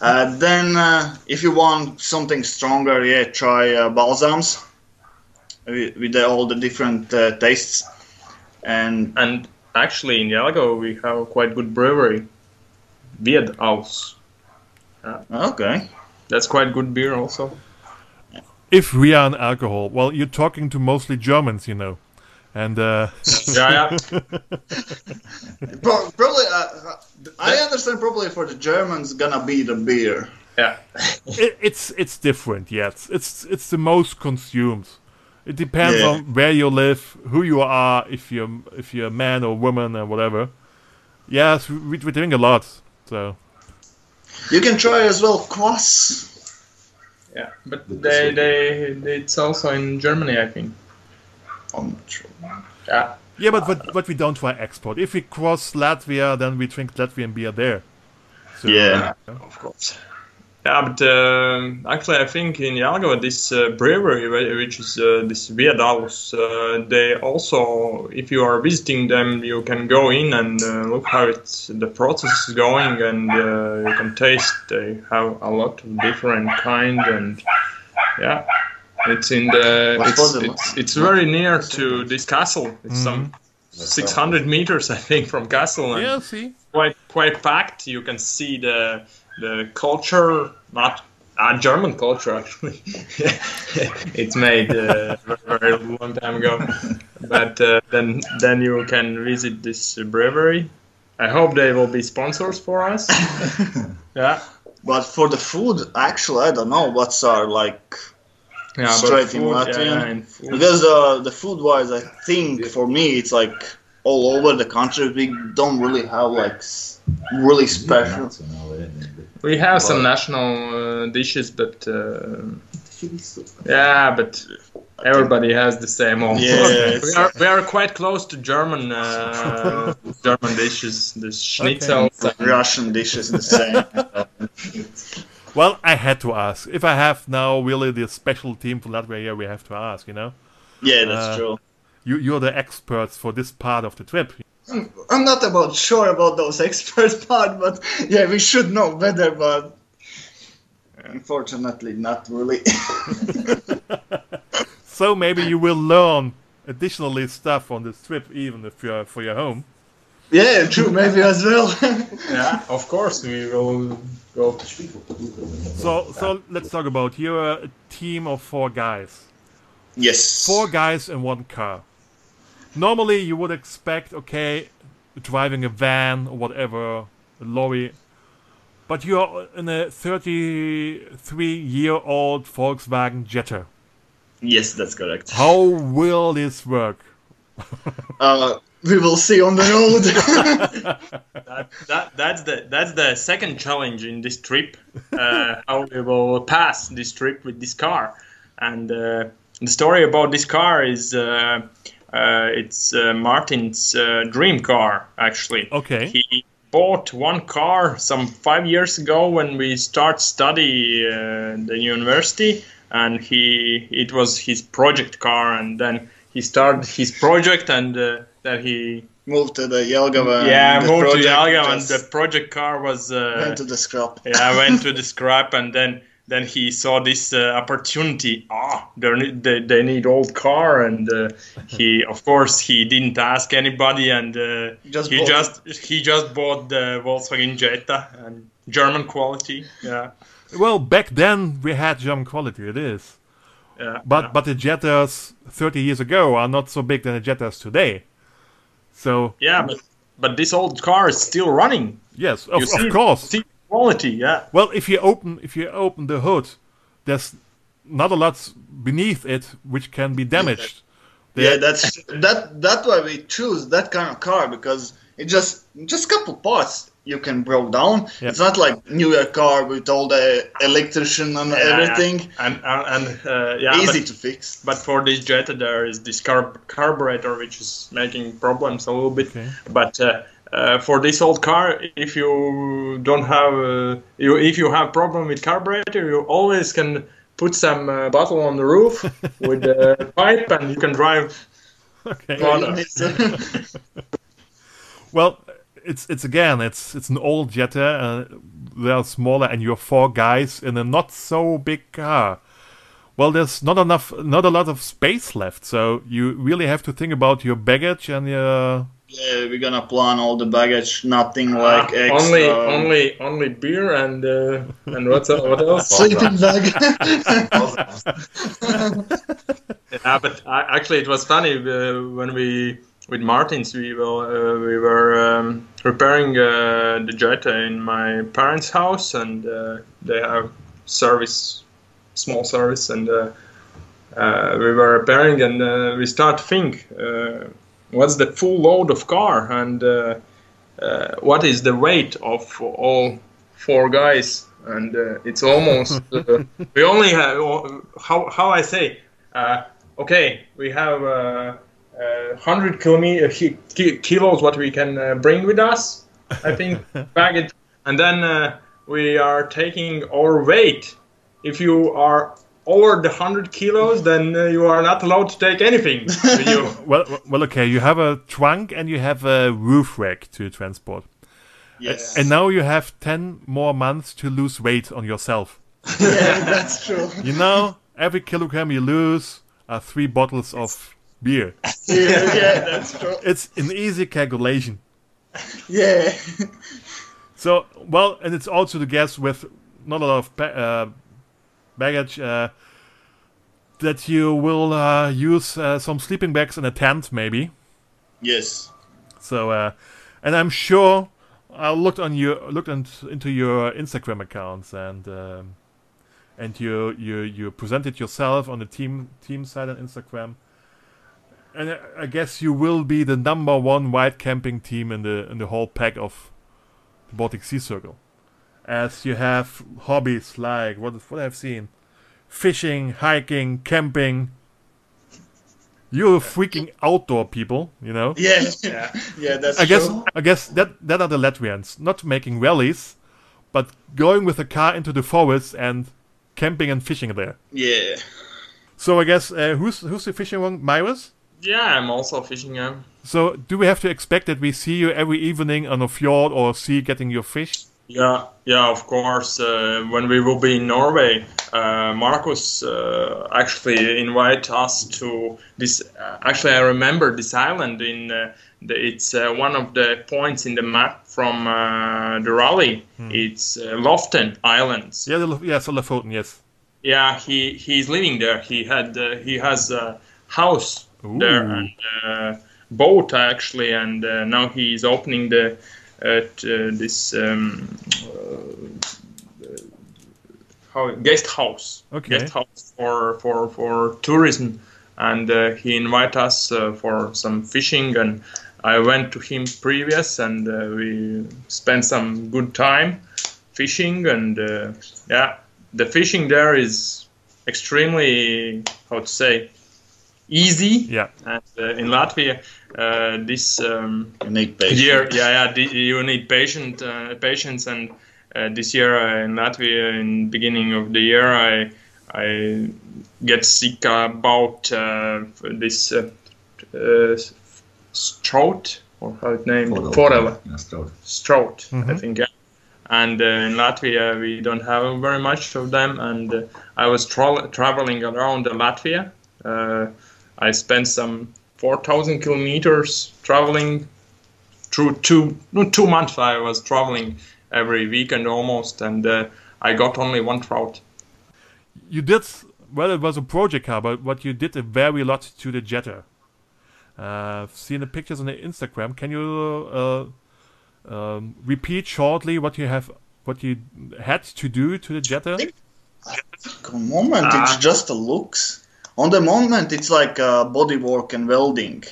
Uh, then, uh, if you want something stronger, yeah, try uh, balsams with, with the, all the different uh, tastes. And And actually, in Jelgava we have quite good brewery, Viedhaus. okay, That's quite good beer also. If we are on alcohol, well, you're talking to mostly Germans, you know, and uh, [LAUGHS] Yeah, yeah. [LAUGHS] Probably, uh, uh, I understand. Probably for the Germans, gonna be the beer. yeah. [LAUGHS] it, it's it's different. Yes, it's it's the most consumed. It depends Yeah. on where you live, who you are, if you're if you're a man or woman or whatever. Yes, we, we're doing a lot. So You can try as well kvass. Yeah, but they, they it's also in Germany, I think. I'm not sure. Yeah, yeah, but but but we don't try export. If we cross Latvia, then we drink Latvian beer there. So, Yeah. of course. Yeah, but uh, actually, I think in Jelgava, this uh, brewery, which is uh, this Viedalus, uh, they also, if you are visiting them, you can go in and uh, look how it's the process is going, and uh, you can taste. They have a lot of different kind, and yeah, it's in the it's it's, it's very near to this castle. It's some 600 meters, I think, from castle. And yeah. See, quite quite packed. You can see the the culture, not uh, German culture actually. [LAUGHS] it's made uh, very, very long time ago, but uh, then then you can visit this uh, brewery. I hope they will be sponsors for us. [LAUGHS] yeah, But for the food, actually, I don't know what's our like Yeah, straight in food, Latvia. yeah. Because uh, the food wise, I think for me it's like all over the country. We don't really have like really special. We have some national uh, dishes, but uh, yeah, but everybody has the same. Almost. Yeah, [LAUGHS] we are we are quite close to German uh, [LAUGHS] German dishes. The schnitzel. Russian dishes the same. [LAUGHS] Well, I had to ask. If I have now really the special team for Latvia here, we have to ask, you know? yeah, that's Uh, true. You, you're the experts for this part of the trip. I'm not about sure about those [LAUGHS] expert part, but yeah, we should know better. But unfortunately, not really. [LAUGHS] [LAUGHS] So maybe you will learn additionally stuff on this trip, even if you're for your home. yeah, true. Maybe as well. Yeah, of course we will go. To people. So, so let's talk about you're a team of four guys. yes. Four guys in one car. Normally, you would expect, okay, driving a van or whatever, a lorry, but you're in a 33-year-old Volkswagen Jetta. Yes, that's correct. How will this work? [LAUGHS] Uh, we will see on the road. [LAUGHS] That, that that's the that's the second challenge in this trip. Uh, how we will pass this trip with this car, and uh, the story about this car is uh, uh, it's uh, Martin's uh, dream car actually. Okay. He bought one car some five years ago when we start study uh, the university, and he it was his project car, and then he started his project, and uh, then he Moved to the Jelgava. yeah moved to project Jelgava, and the project car was uh, went to the scrap. yeah went to [LAUGHS] the scrap, and then. Then he saw this uh, opportunity. Ah, they need they, they need old car, and uh, he, [LAUGHS] of course, he didn't ask anybody, and uh, Just he bought just he just bought the Volkswagen Jetta and German quality. Yeah, Well, back then we had German quality, it is. yeah. But yeah. but the Jettas 30 years ago are not so big than the Jettas today. So yeah, but but this old car is still running. yes, of, see- of course. see quality. Yeah, Well, if you open if you open the hood, there's not a lot beneath it which can be damaged. Yeah, There- that's that. That's why we choose that kind of car because it just just couple parts you can broke down. Yeah. It's not like newer car with all the electrician and Yeah, everything. yeah. and and, and uh, yeah, Easy but, to fix. But for this Jetta, there is this carb- carburetor which is making problems a little bit. Okay. But uh, uh, for this old car, if you don't have uh, you if you have problem with carburetor, you always can put some uh, bottle on the roof [LAUGHS] with a pipe, and you can drive. okay. [LAUGHS] Well, it's it's again it's it's an old Jetta. Uh, they are smaller, and you're four guys in a not so big car. Well, there's not enough, not a lot of space left. So you really have to think about your baggage and your. Yeah, we're gonna plan all the baggage. Nothing like Ah, extra. only only only beer and uh, and what's what else? sleeping bag. [LAUGHS] Yeah, but uh, actually, it was funny uh, when we with Martins we were uh, we were um, repairing uh, the Jetta in my parents' house, and uh, they have service, small service, and uh, uh, we were repairing, and uh, we start to think, uh, what's the full load of car, and uh, uh, what is the weight of all four guys, and uh, it's almost [LAUGHS] uh, we only have how how I say. Uh, okay, we have uh, uh, 100 kilometer, ki- ki- kilos what we can uh, bring with us, I think, [LAUGHS] baggage. And then uh, we are taking our weight. If you are over the 100 kilos, then uh, you are not allowed to take anything with [LAUGHS] you. Well, well, okay. You have a trunk and you have a roof rack to transport, yes. and now you have ten more months to lose weight on yourself. [LAUGHS] yeah, that's true. You know, every kilogram you lose are three bottles of beer. [LAUGHS] Yeah, yeah, that's true. It's an easy calculation. Yeah. So, well, and it's also the guess with not a lot of uh, baggage uh, that you will uh, use uh, some sleeping bags in a tent, maybe. Yes. So, uh, and I'm sure I looked on your looked on, into your Instagram accounts, and um, and you you you presented yourself on the team team side on Instagram. And I- I guess you will be the number one white camping team in the in the whole pack of the Baltic Sea Circle, as you have hobbies like what what I've seen, fishing, hiking, camping. You're freaking outdoor people, you know. Yeah, [LAUGHS] yeah, yeah. That's I guess. I guess that that are the Latvians, not making rallies, but going with a car into the forest and camping and fishing there. Yeah. So I guess uh, who's who's the fishing one? Myros. Yeah, I'm also fishing. Yeah. So do we have to expect that we see you every evening on a fjord or sea getting your fish? Yeah, yeah, of course. Uh, when we will be in Norway, uh, Marcus uh, actually invite us to this. Uh, actually, I remember this island in. Uh, the, it's uh, one of the points in the map from uh, the rally. It's uh, Lofoten Islands. Yeah, the, yeah, so Lofoten, yes. Yeah, he he's living there. He had uh, he has a house there and uh, boat actually, and uh, now he's opening the at uh, this um, uh, how guest house. Okay. Guest house for for for tourism, and uh, he invite us uh, for some fishing and. I went to him previous and uh, we spent some good time fishing and uh, yeah the fishing there is extremely how to say easy Yeah. and uh, in latvia uh, this um, You need patience. year yeah yeah the, you need patient uh, patience and uh, this year uh, in latvia in beginning of the year i i get sick about uh, this uh, uh, strout or how it named forella Yeah, stroke. Strout, I Mhm. think. Yeah. And uh, in Latvia, we don't have very much of them. And uh, I was tra- traveling around Latvia. Uh, I spent some 4,000 kilometers traveling through two, no, two months. I was traveling every weekend almost, and uh, I got only one trout. You did well. It was a project car, but what you did a very lot to the Jetta. Uh, I've seen the pictures on the Instagram. Can you uh, um, repeat shortly what you have, what you had to do to the Jetta? On moment, it's Ah. just the looks. On the moment, it's like uh, body work and welding,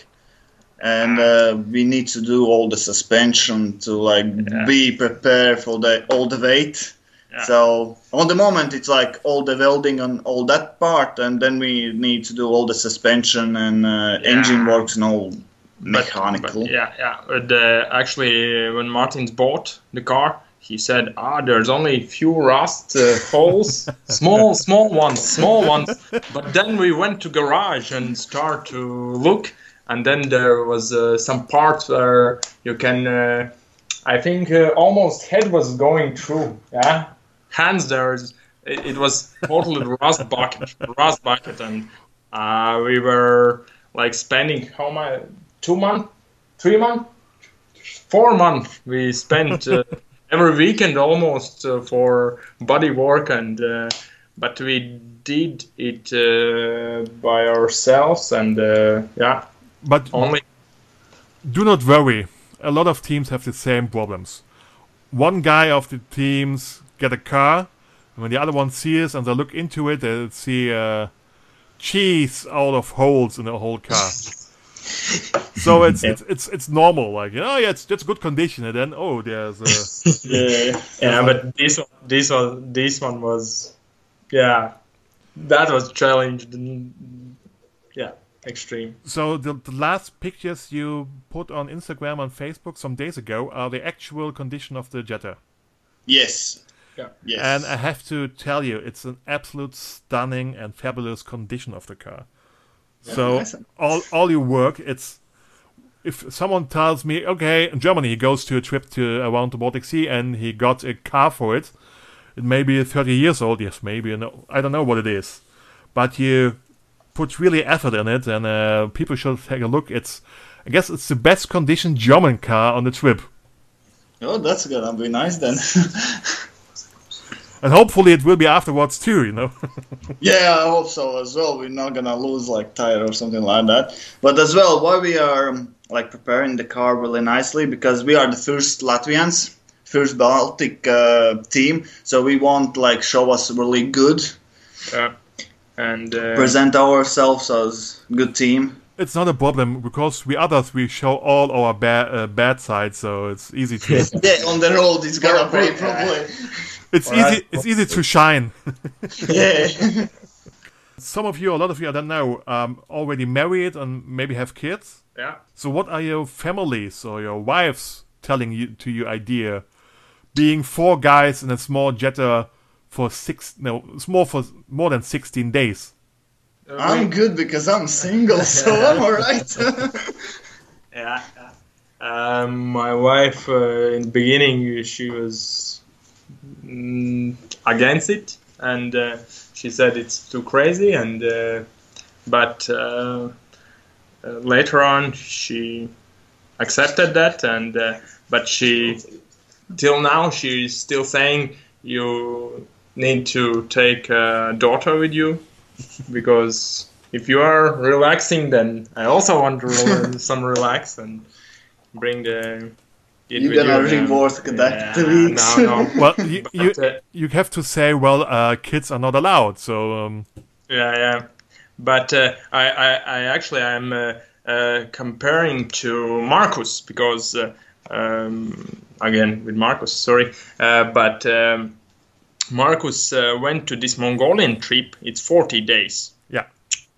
and uh, we need to do all the suspension to like Yeah. be prepared for the all the weight. Yeah. So on the moment, it's like all the welding and all that part, and then we need to do all the suspension and uh, engine works and all But- mechanical. but yeah, yeah. But uh, actually, when Martins bought the car, he said, "Ah, there's only a few rust uh, holes, [LAUGHS] small, small ones, small ones." But then we went to garage and start to look, and then there was uh, some parts where you can. Uh, I think uh, almost head was going through. Yeah, hands there. is- It, it was totally [LAUGHS] rust bucket, rust bucket, and uh, we were like spending how much? Two months, three months, four months. We spent uh, [LAUGHS] every weekend almost uh, for body work, and uh, but we did it uh, by ourselves, and uh, yeah, But only do not worry. A lot of teams have the same problems. One guy of the teams get a car, and when the other one sees and they look into it, they see uh, cheese out of holes in the whole car. [LAUGHS] [LAUGHS] so it's, it's it's it's normal. Like you know, yeah, it's it's good condition, and then oh, there's a, [LAUGHS] Yeah. yeah. But this one, this one, this one was, yeah, that was challenged. Yeah, extreme. so the, the last pictures you put on Instagram and Facebook some days ago are the actual condition of the Jetta. Yes. Yeah. Yes. And I have to tell you, it's an absolute stunning and fabulous condition of the car. So nice. all all your work, it's if someone tells me, okay, in Germany he goes to a trip to around the Baltic Sea and he got a car for it, it may be 30 years old, yes, maybe, and I don't know what it is, but you put really effort in it, and uh, people should take a look. It's, I guess, it's the best conditioned German car on the trip. oh, that's gonna be nice then. [LAUGHS] And hopefully it will be afterwards too, you know. [LAUGHS] Yeah, I hope so as well. We're not gonna lose like tire or something like that. But as well, why we are um, like preparing the car really nicely because we are the first Latvians, First Baltic uh, team, so we want like show us really good, Yeah. And uh, present ourselves as good team. It's not a problem because we others we show all our bad uh, bad sides, so it's easy to [LAUGHS] [LAUGHS] Yeah, on the road it's gonna be probably. It's Alright. easy it's easy to shine. Yeah. [LAUGHS] Some of you, a lot of you, I don't know, um, already married and maybe have kids. yeah. So what are your families or your wives telling you to your idea? Being four guys in a small Jetta for six no small for more than sixteen days. Uh, I'm good because I'm single, [LAUGHS] so I'm alright. [LAUGHS] Yeah. Um, my wife, uh, in the beginning, she was mm, against it, and uh, she said it's too crazy. And uh, but uh, uh, later on, she accepted that, and uh, but she till now she's still saying you need to take a daughter with you because if you are relaxing, then I also want to [LAUGHS] some relax and bring the. Kid You're with gonna you, um, that yeah, two weeks. No, no. [LAUGHS] Well, you you, uh, you have to say, well, uh, kids are not allowed. So um, Yeah, yeah. But uh, I, I, I actually I'm uh, uh, comparing to Marcus because uh, um, again with Marcus, sorry, uh, but um, Marcus uh, went to this Mongolian trip. It's 40 days, yeah,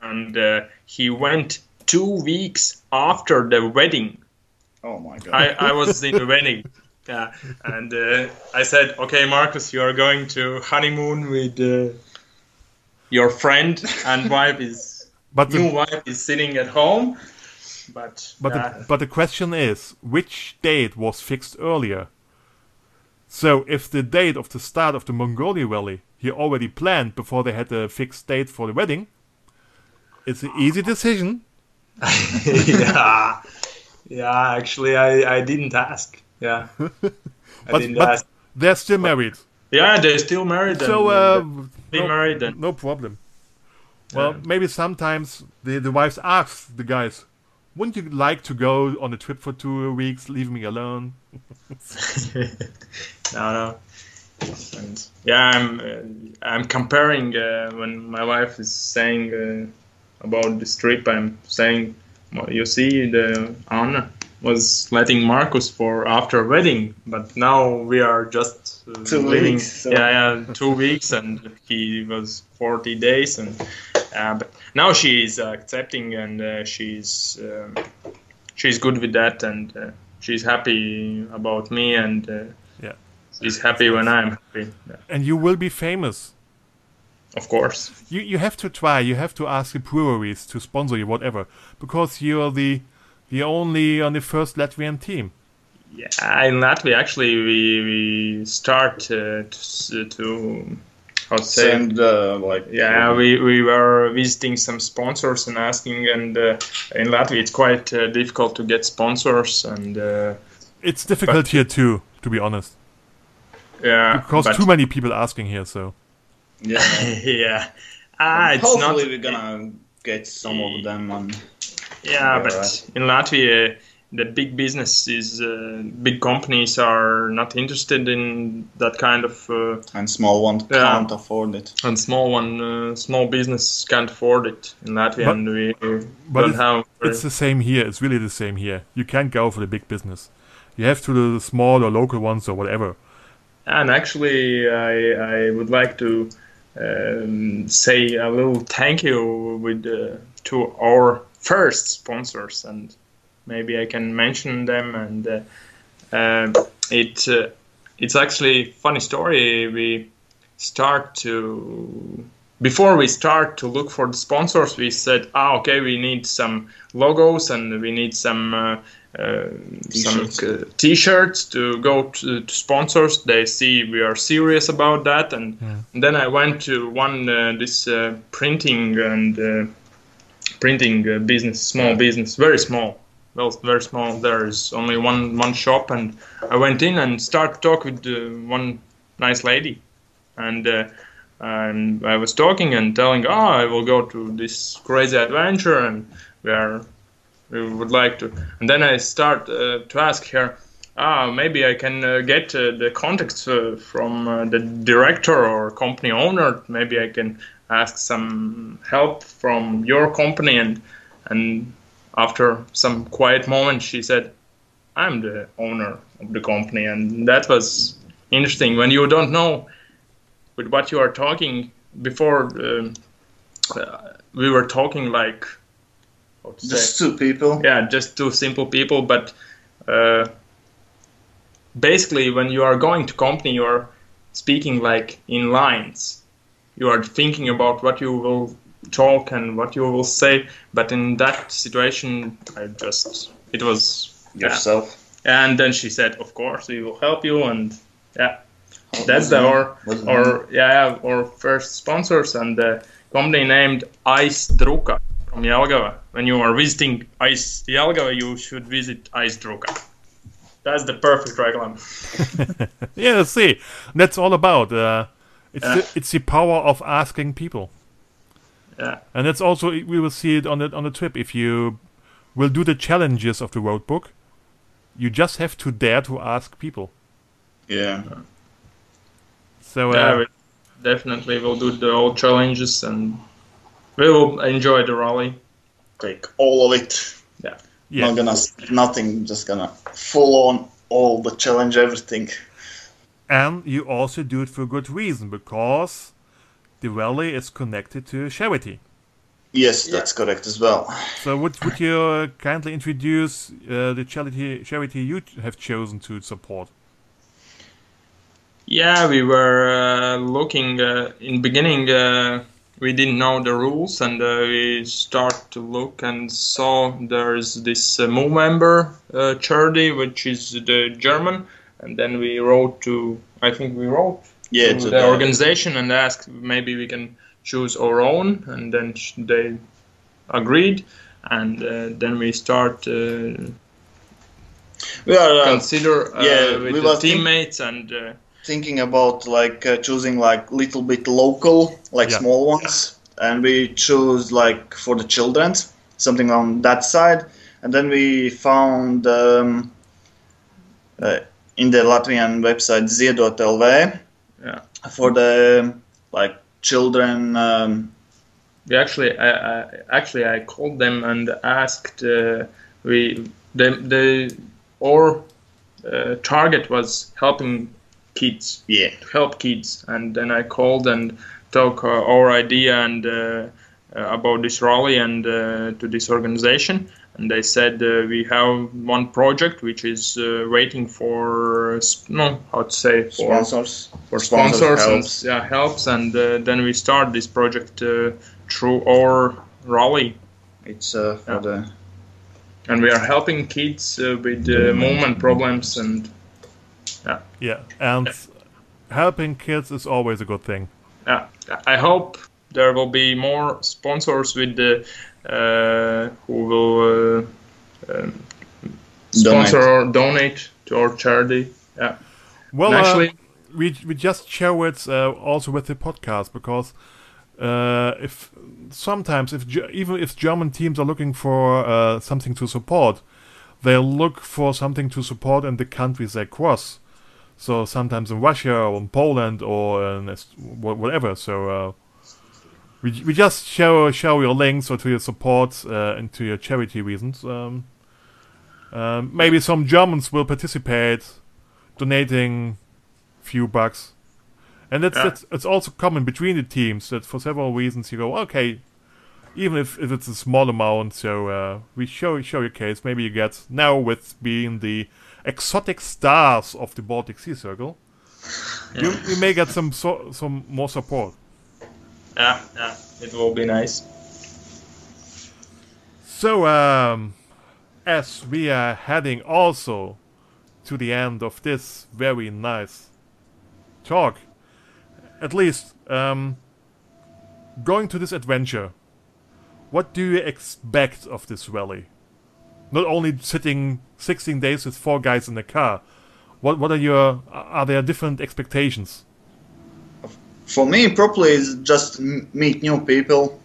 and uh, he went two weeks after the wedding. Oh my god. I, I was in the wedding. Yeah, and uh, I said, "Okay, Marcus, you are going to honeymoon with uh, your friend, and wife is but new the, wife is sitting at home." But but yeah, the, but the question is, which date was fixed earlier? So if the date of the start of the Mongolia rally he already planned before they had a fixed date for the wedding, it's an easy decision. [LAUGHS] yeah, yeah. Actually, I, I didn't ask. Yeah, [LAUGHS] I But, didn't but ask. they're still married. Yeah, they're still married. So uh, be no, married and no problem. Well, Yeah. maybe sometimes the the wives ask the guys, "Wouldn't you like to go on a trip for two weeks, leave me alone?" [LAUGHS] no, no. And yeah, I'm uh, I'm comparing uh, when my wife is saying uh, about this trip. I'm saying, you see, the Anna was letting Marcus for after wedding, but now we are just uh, Two living. weeks, so- Yeah, yeah, two weeks, and he was forty days, and uh, but now she is uh, accepting, and uh, she's um she's good with that, and uh, she's happy about me, and. Uh, Yeah. He's happy when I'm happy. Yeah, And you will be famous. Of course. You you have to try. You have to ask the breweries to sponsor you, whatever, because you're the the only on the first Latvian team. Yeah, in Latvia, actually, we we start uh, to, s- to how to say. Send uh, like Yeah, we, we were visiting some sponsors and asking, and uh, in Latvia it's quite uh, difficult to get sponsors, and uh, It's difficult But- here too, to be honest, yeah, because but- too many people asking here. So yeah. [LAUGHS] yeah, ah, it's Hopefully not. we're gonna get some of them on. Yeah, but Alright. in Latvia, the big businesses, uh, big companies are not interested in that kind of, uh, And small one Yeah. can't afford it. and small one, uh, small business can't afford it in Latvia, But- and we but don't it's, have. it's the same here. It's really the same here. You can't go for the big business. You have to do the small or local ones or whatever. and actually, I I would like to um, say a little thank you with uh, to our first sponsors, and maybe I can mention them. And uh, uh, it uh, it's actually funny story. We start to before we start to look for the sponsors, we said, ah, okay, we need some logos and we need some uh, uh, some T-shirts. uh, t-shirts to go to, to sponsors. They see we are serious about that, and, and then I went to one uh, this uh, printing and uh, printing uh, business, small business, very small. Well, very small. There is only one one shop, and I went in and started talk with uh, one nice lady, and uh, and I was talking and telling, oh, I will go to this crazy adventure, and where we would like to. And then I start uh, to ask her, ah, maybe I can uh, get uh, the contacts uh, from uh, the director or company owner. Maybe I can ask some help from your company. And and after some quiet moment, she said, "I'm the owner of the company," and that was interesting when you don't know with what you are talking before. Um, uh, we were talking like to say- Just two people. yeah, just two simple people. But uh, basically, when you are going to company, you are speaking like in lines. You are thinking about what you will talk and what you will say. But in that situation, I just it was yeah. Yourself. And then she said, "Of course, we will help you." And yeah, that's the the- our our yeah our first sponsors and the company named Ice Druka from Jelgava. When you are visiting Ice Jelgava, you should visit Ice Druka. That's the perfect reclam. [LAUGHS] Yeah, see, that's all about. Uh, it's Yeah. the, it's the power of asking people, Yeah, and that's also we will see it on the on the trip. If you will do the challenges of the road book, you just have to dare to ask people. Yeah. So uh, yeah, we definitely will do the old challenges and we will enjoy the rally. Take all of it. Yeah, yeah, Not gonna nothing. Just gonna full on all the challenge, everything. and you also do it for a good reason because the rally is connected to charity. Yes, that's correct as well. So would would you uh, kindly introduce uh, the charity charity you have chosen to support? Yeah, we were uh, looking uh, in beginning. Uh, we didn't know the rules, and uh, we start to look and saw there's this uh, Movember uh, charity, which is the German, and then we wrote to. I think we wrote Yeah, to the organization and asked maybe we can choose our own, and then they agreed, and uh, then we start. Uh, We are uh, consider uh, yeah, with we the was think- teammates and uh, thinking about like uh, choosing like little bit local, like Yeah. small ones, and we choose like for the children something on that side, and then we found um, uh, in the Latvian website Ziedot.lv yeah. for the like children. Um, We actually, I, I actually I called them and asked. Uh, we the the our uh, target was helping kids, yeah, to help kids, and then I called and talk uh, our idea and uh, uh, about this rally and uh, to this organization. And they said uh, we have one project which is uh, waiting for no how to say for sponsors for sponsors helps. and yeah, helps and uh, then we start this project uh, through our rally It's uh, for Yeah. the and we are helping kids uh, with uh, movement problems and Yeah, Yeah, and helping kids is always a good thing. yeah. I hope there will be more sponsors with the uh, who will uh, um, sponsor or donate to our charity. Yeah. Well, And uh, actually we we just show it uh, also with the podcast because uh, if sometimes if even if German teams are looking for uh, something to support, they look for something to support in the countries they cross. So sometimes in Russia or in Poland or in whatever. So uh, we we just show show your links or to your support uh, and to your charity reasons. Um, um, maybe some Germans will participate, donating few bucks. And that's, Yeah. that's it's also common between the teams that for several reasons you go, okay, even if, if it's a small amount, so uh, we show show your case. Maybe you get now with being the exotic stars of the Baltic Sea Circle, you, you may get some so, some more support. yeah yeah it will be nice So um, as we are heading also to the end of this very nice talk, at least um, going to this adventure, what do you expect of this rally? Not only sitting 16 days with four guys in the car, what what are your are there different expectations? for me probably is just meet new people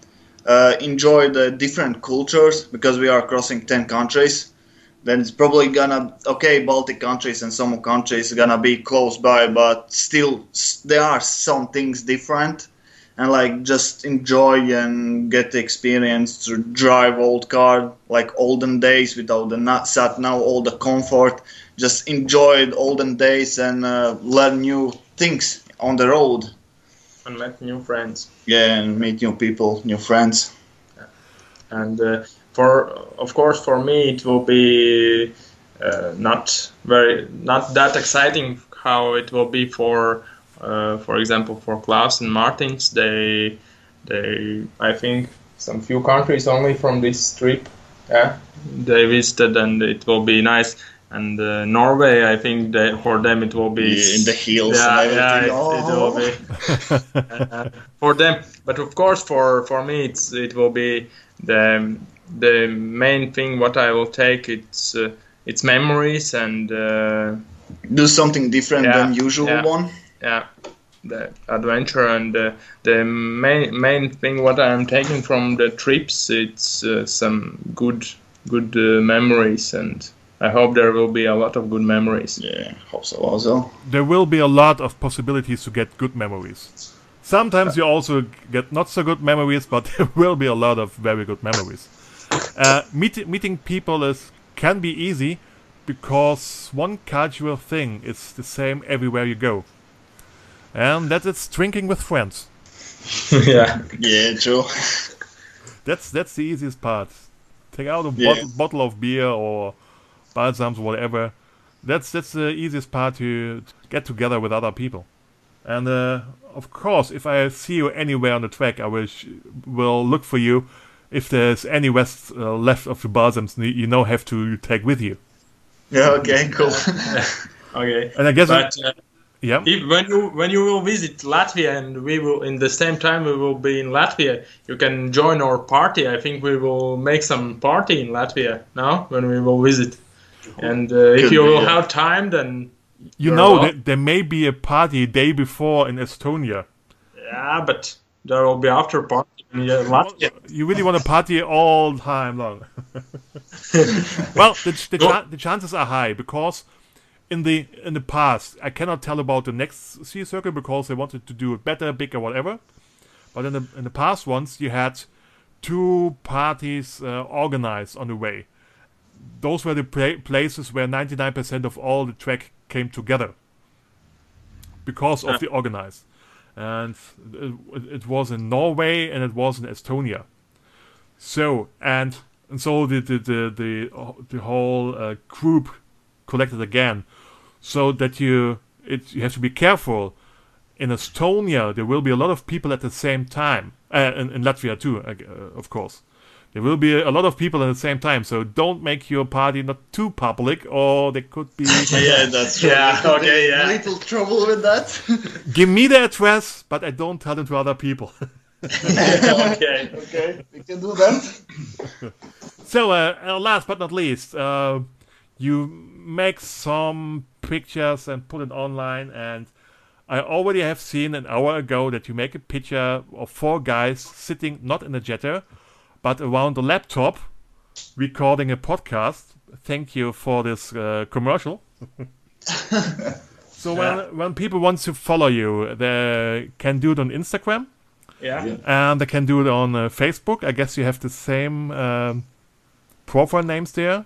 uh, enjoy the different cultures because we are crossing 10 countries. Then it's probably gonna okay baltic countries and some countries gonna be close by but still there are some things different and like just enjoy and get the experience to drive old car like olden days without the nut sat now all the comfort. Just enjoy the olden days and uh, learn new things on the road. And met new friends. yeah and meet new people new friends. And uh, for of course for me it will be uh, not very not that exciting how it will be for uh, for example for Klaus and Martins they they I think some few countries only from this trip yeah they visited and it will be nice and uh, Norway I think they, for them it will be Yeah, in the hills yeah, and yeah, everything. it, it will be [LAUGHS] uh, for them. But of course, for for me, it's it will be the the main thing. What I will take it's uh, it's memories and uh, do something different Yeah, than usual yeah. one yeah, the adventure and uh, the main main thing. What I'm taking from the trips, it's uh, some good good uh, memories and. I hope there will be a lot of good memories. yeah hope so also there will be a lot of possibilities to get good memories. Sometimes you also get not so good memories, but [LAUGHS] there will be a lot of very good memories. Uh, meet, meeting people is can be easy because one cultural thing is the same everywhere you go, and that is it's drinking with friends. [LAUGHS] yeah. yeah true That's that's the easiest part. Take out a Yeah. bottle, bottle of beer or balsams or whatever. That's that's the easiest part to get together with other people. And uh, of course, if I see you anywhere on the track, I will sh- will look for you. If there's any west uh, left of the balsams, you you know have to take with you. yeah okay cool [LAUGHS] Okay. And I guess But uh, yeah, if when you when you will visit Latvia and we will in the same time we will be in Latvia, you can join our party. I think we will make some party in Latvia now when we will visit. And uh, if you will have time, then you know wel- that there may be a party day before in Estonia. yeah, but there will be after party in uh, Latvia. You really want to party all time long. [LAUGHS] well, the, the, No. chan the chances are high because in the in the past, I cannot tell about the next sea circle because they wanted to do it better, bigger, whatever. But in the in the past ones, you had two parties uh, organized on the way. Those were the pla- places where 99% of all the track came together because of the organized. And it, it was in Norway and it was in Estonia. So and and so the the the the, the whole uh, group collected again, so that you it you have to be careful. In Estonia, there will be a lot of people at the same time, uh, in, in Latvia too, uh, of course. There will be a lot of people at the same time, so don't make your party not too public, or there could be. [LAUGHS] yeah that's true [LAUGHS] Yeah, We could be okay, in yeah. little trouble with that [LAUGHS] Give me the address, but I don't tell it to other people. okay. okay we can do that So, uh, uh, last but not least, uh, you make some pictures and put it online, and I already have seen an hour ago that you make a picture of four guys sitting not in a Jetta, but around a laptop, recording a podcast. Thank you for this uh, commercial. [LAUGHS] so when when people want to follow you, they can do it on Instagram Yeah. and they can do it on uh, Facebook. I guess you have the same um, profile names there.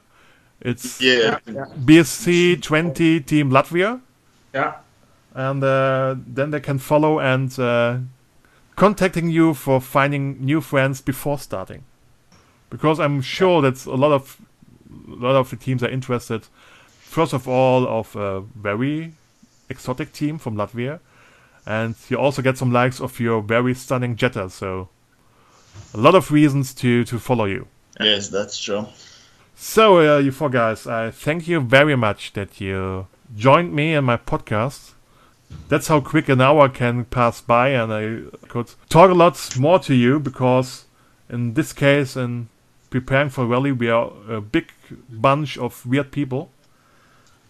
It's yeah BSC 20 Team Latvia, Yeah. and uh, then they can follow and uh, contacting you for finding new friends before starting, because I'm sure that a lot of a lot of the teams are interested. First of all, of a very exotic team from Latvia, and you also get some likes of your very stunning Jetta. So, a lot of reasons to to follow you. yes that's true So, uh, you four guys, I thank you very much that you joined me in my podcast. That's how quick an hour can pass by, and I could talk a lot more to you because, in this case, in preparing for rally, we are a big bunch of weird people.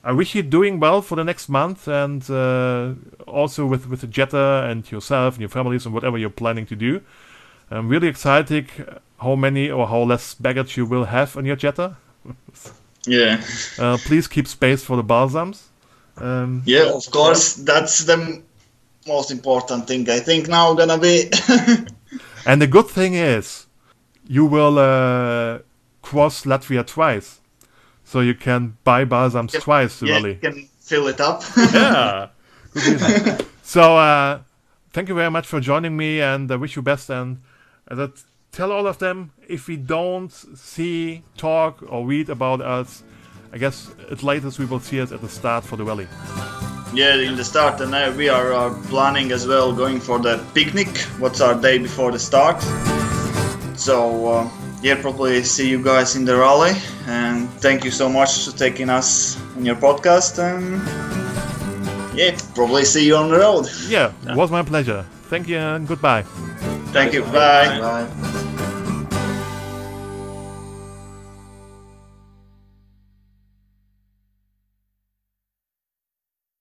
I wish you doing well for the next month, and uh, also with with Jetta and yourself and your families and whatever you're planning to do. I'm really excited how many or how less baggage you will have on your Jetta. Yeah. Uh, please keep space for the balsams. Um, Yeah, of course. That's the most important thing. I think now gonna be. [LAUGHS] and the good thing is, you will uh, cross Latvia twice, so you can buy balsams Yep. twice yeah, Valley. you can fill it up. [LAUGHS] yeah. [LAUGHS] So, uh, thank you very much for joining me, and I wish you best. And uh, that, tell all of them if we don't see, talk, or read about us, I guess at latest we will see us at the start for the rally. yeah, in the start, and uh, we are uh, planning as well going for the picnic. What's our day before the start? So uh, yeah, probably see you guys in the rally, and thank you so much for taking us on your podcast, and yeah, probably see you on the road. Yeah, it was my pleasure. Thank you and goodbye. Thank you. Bye. Bye.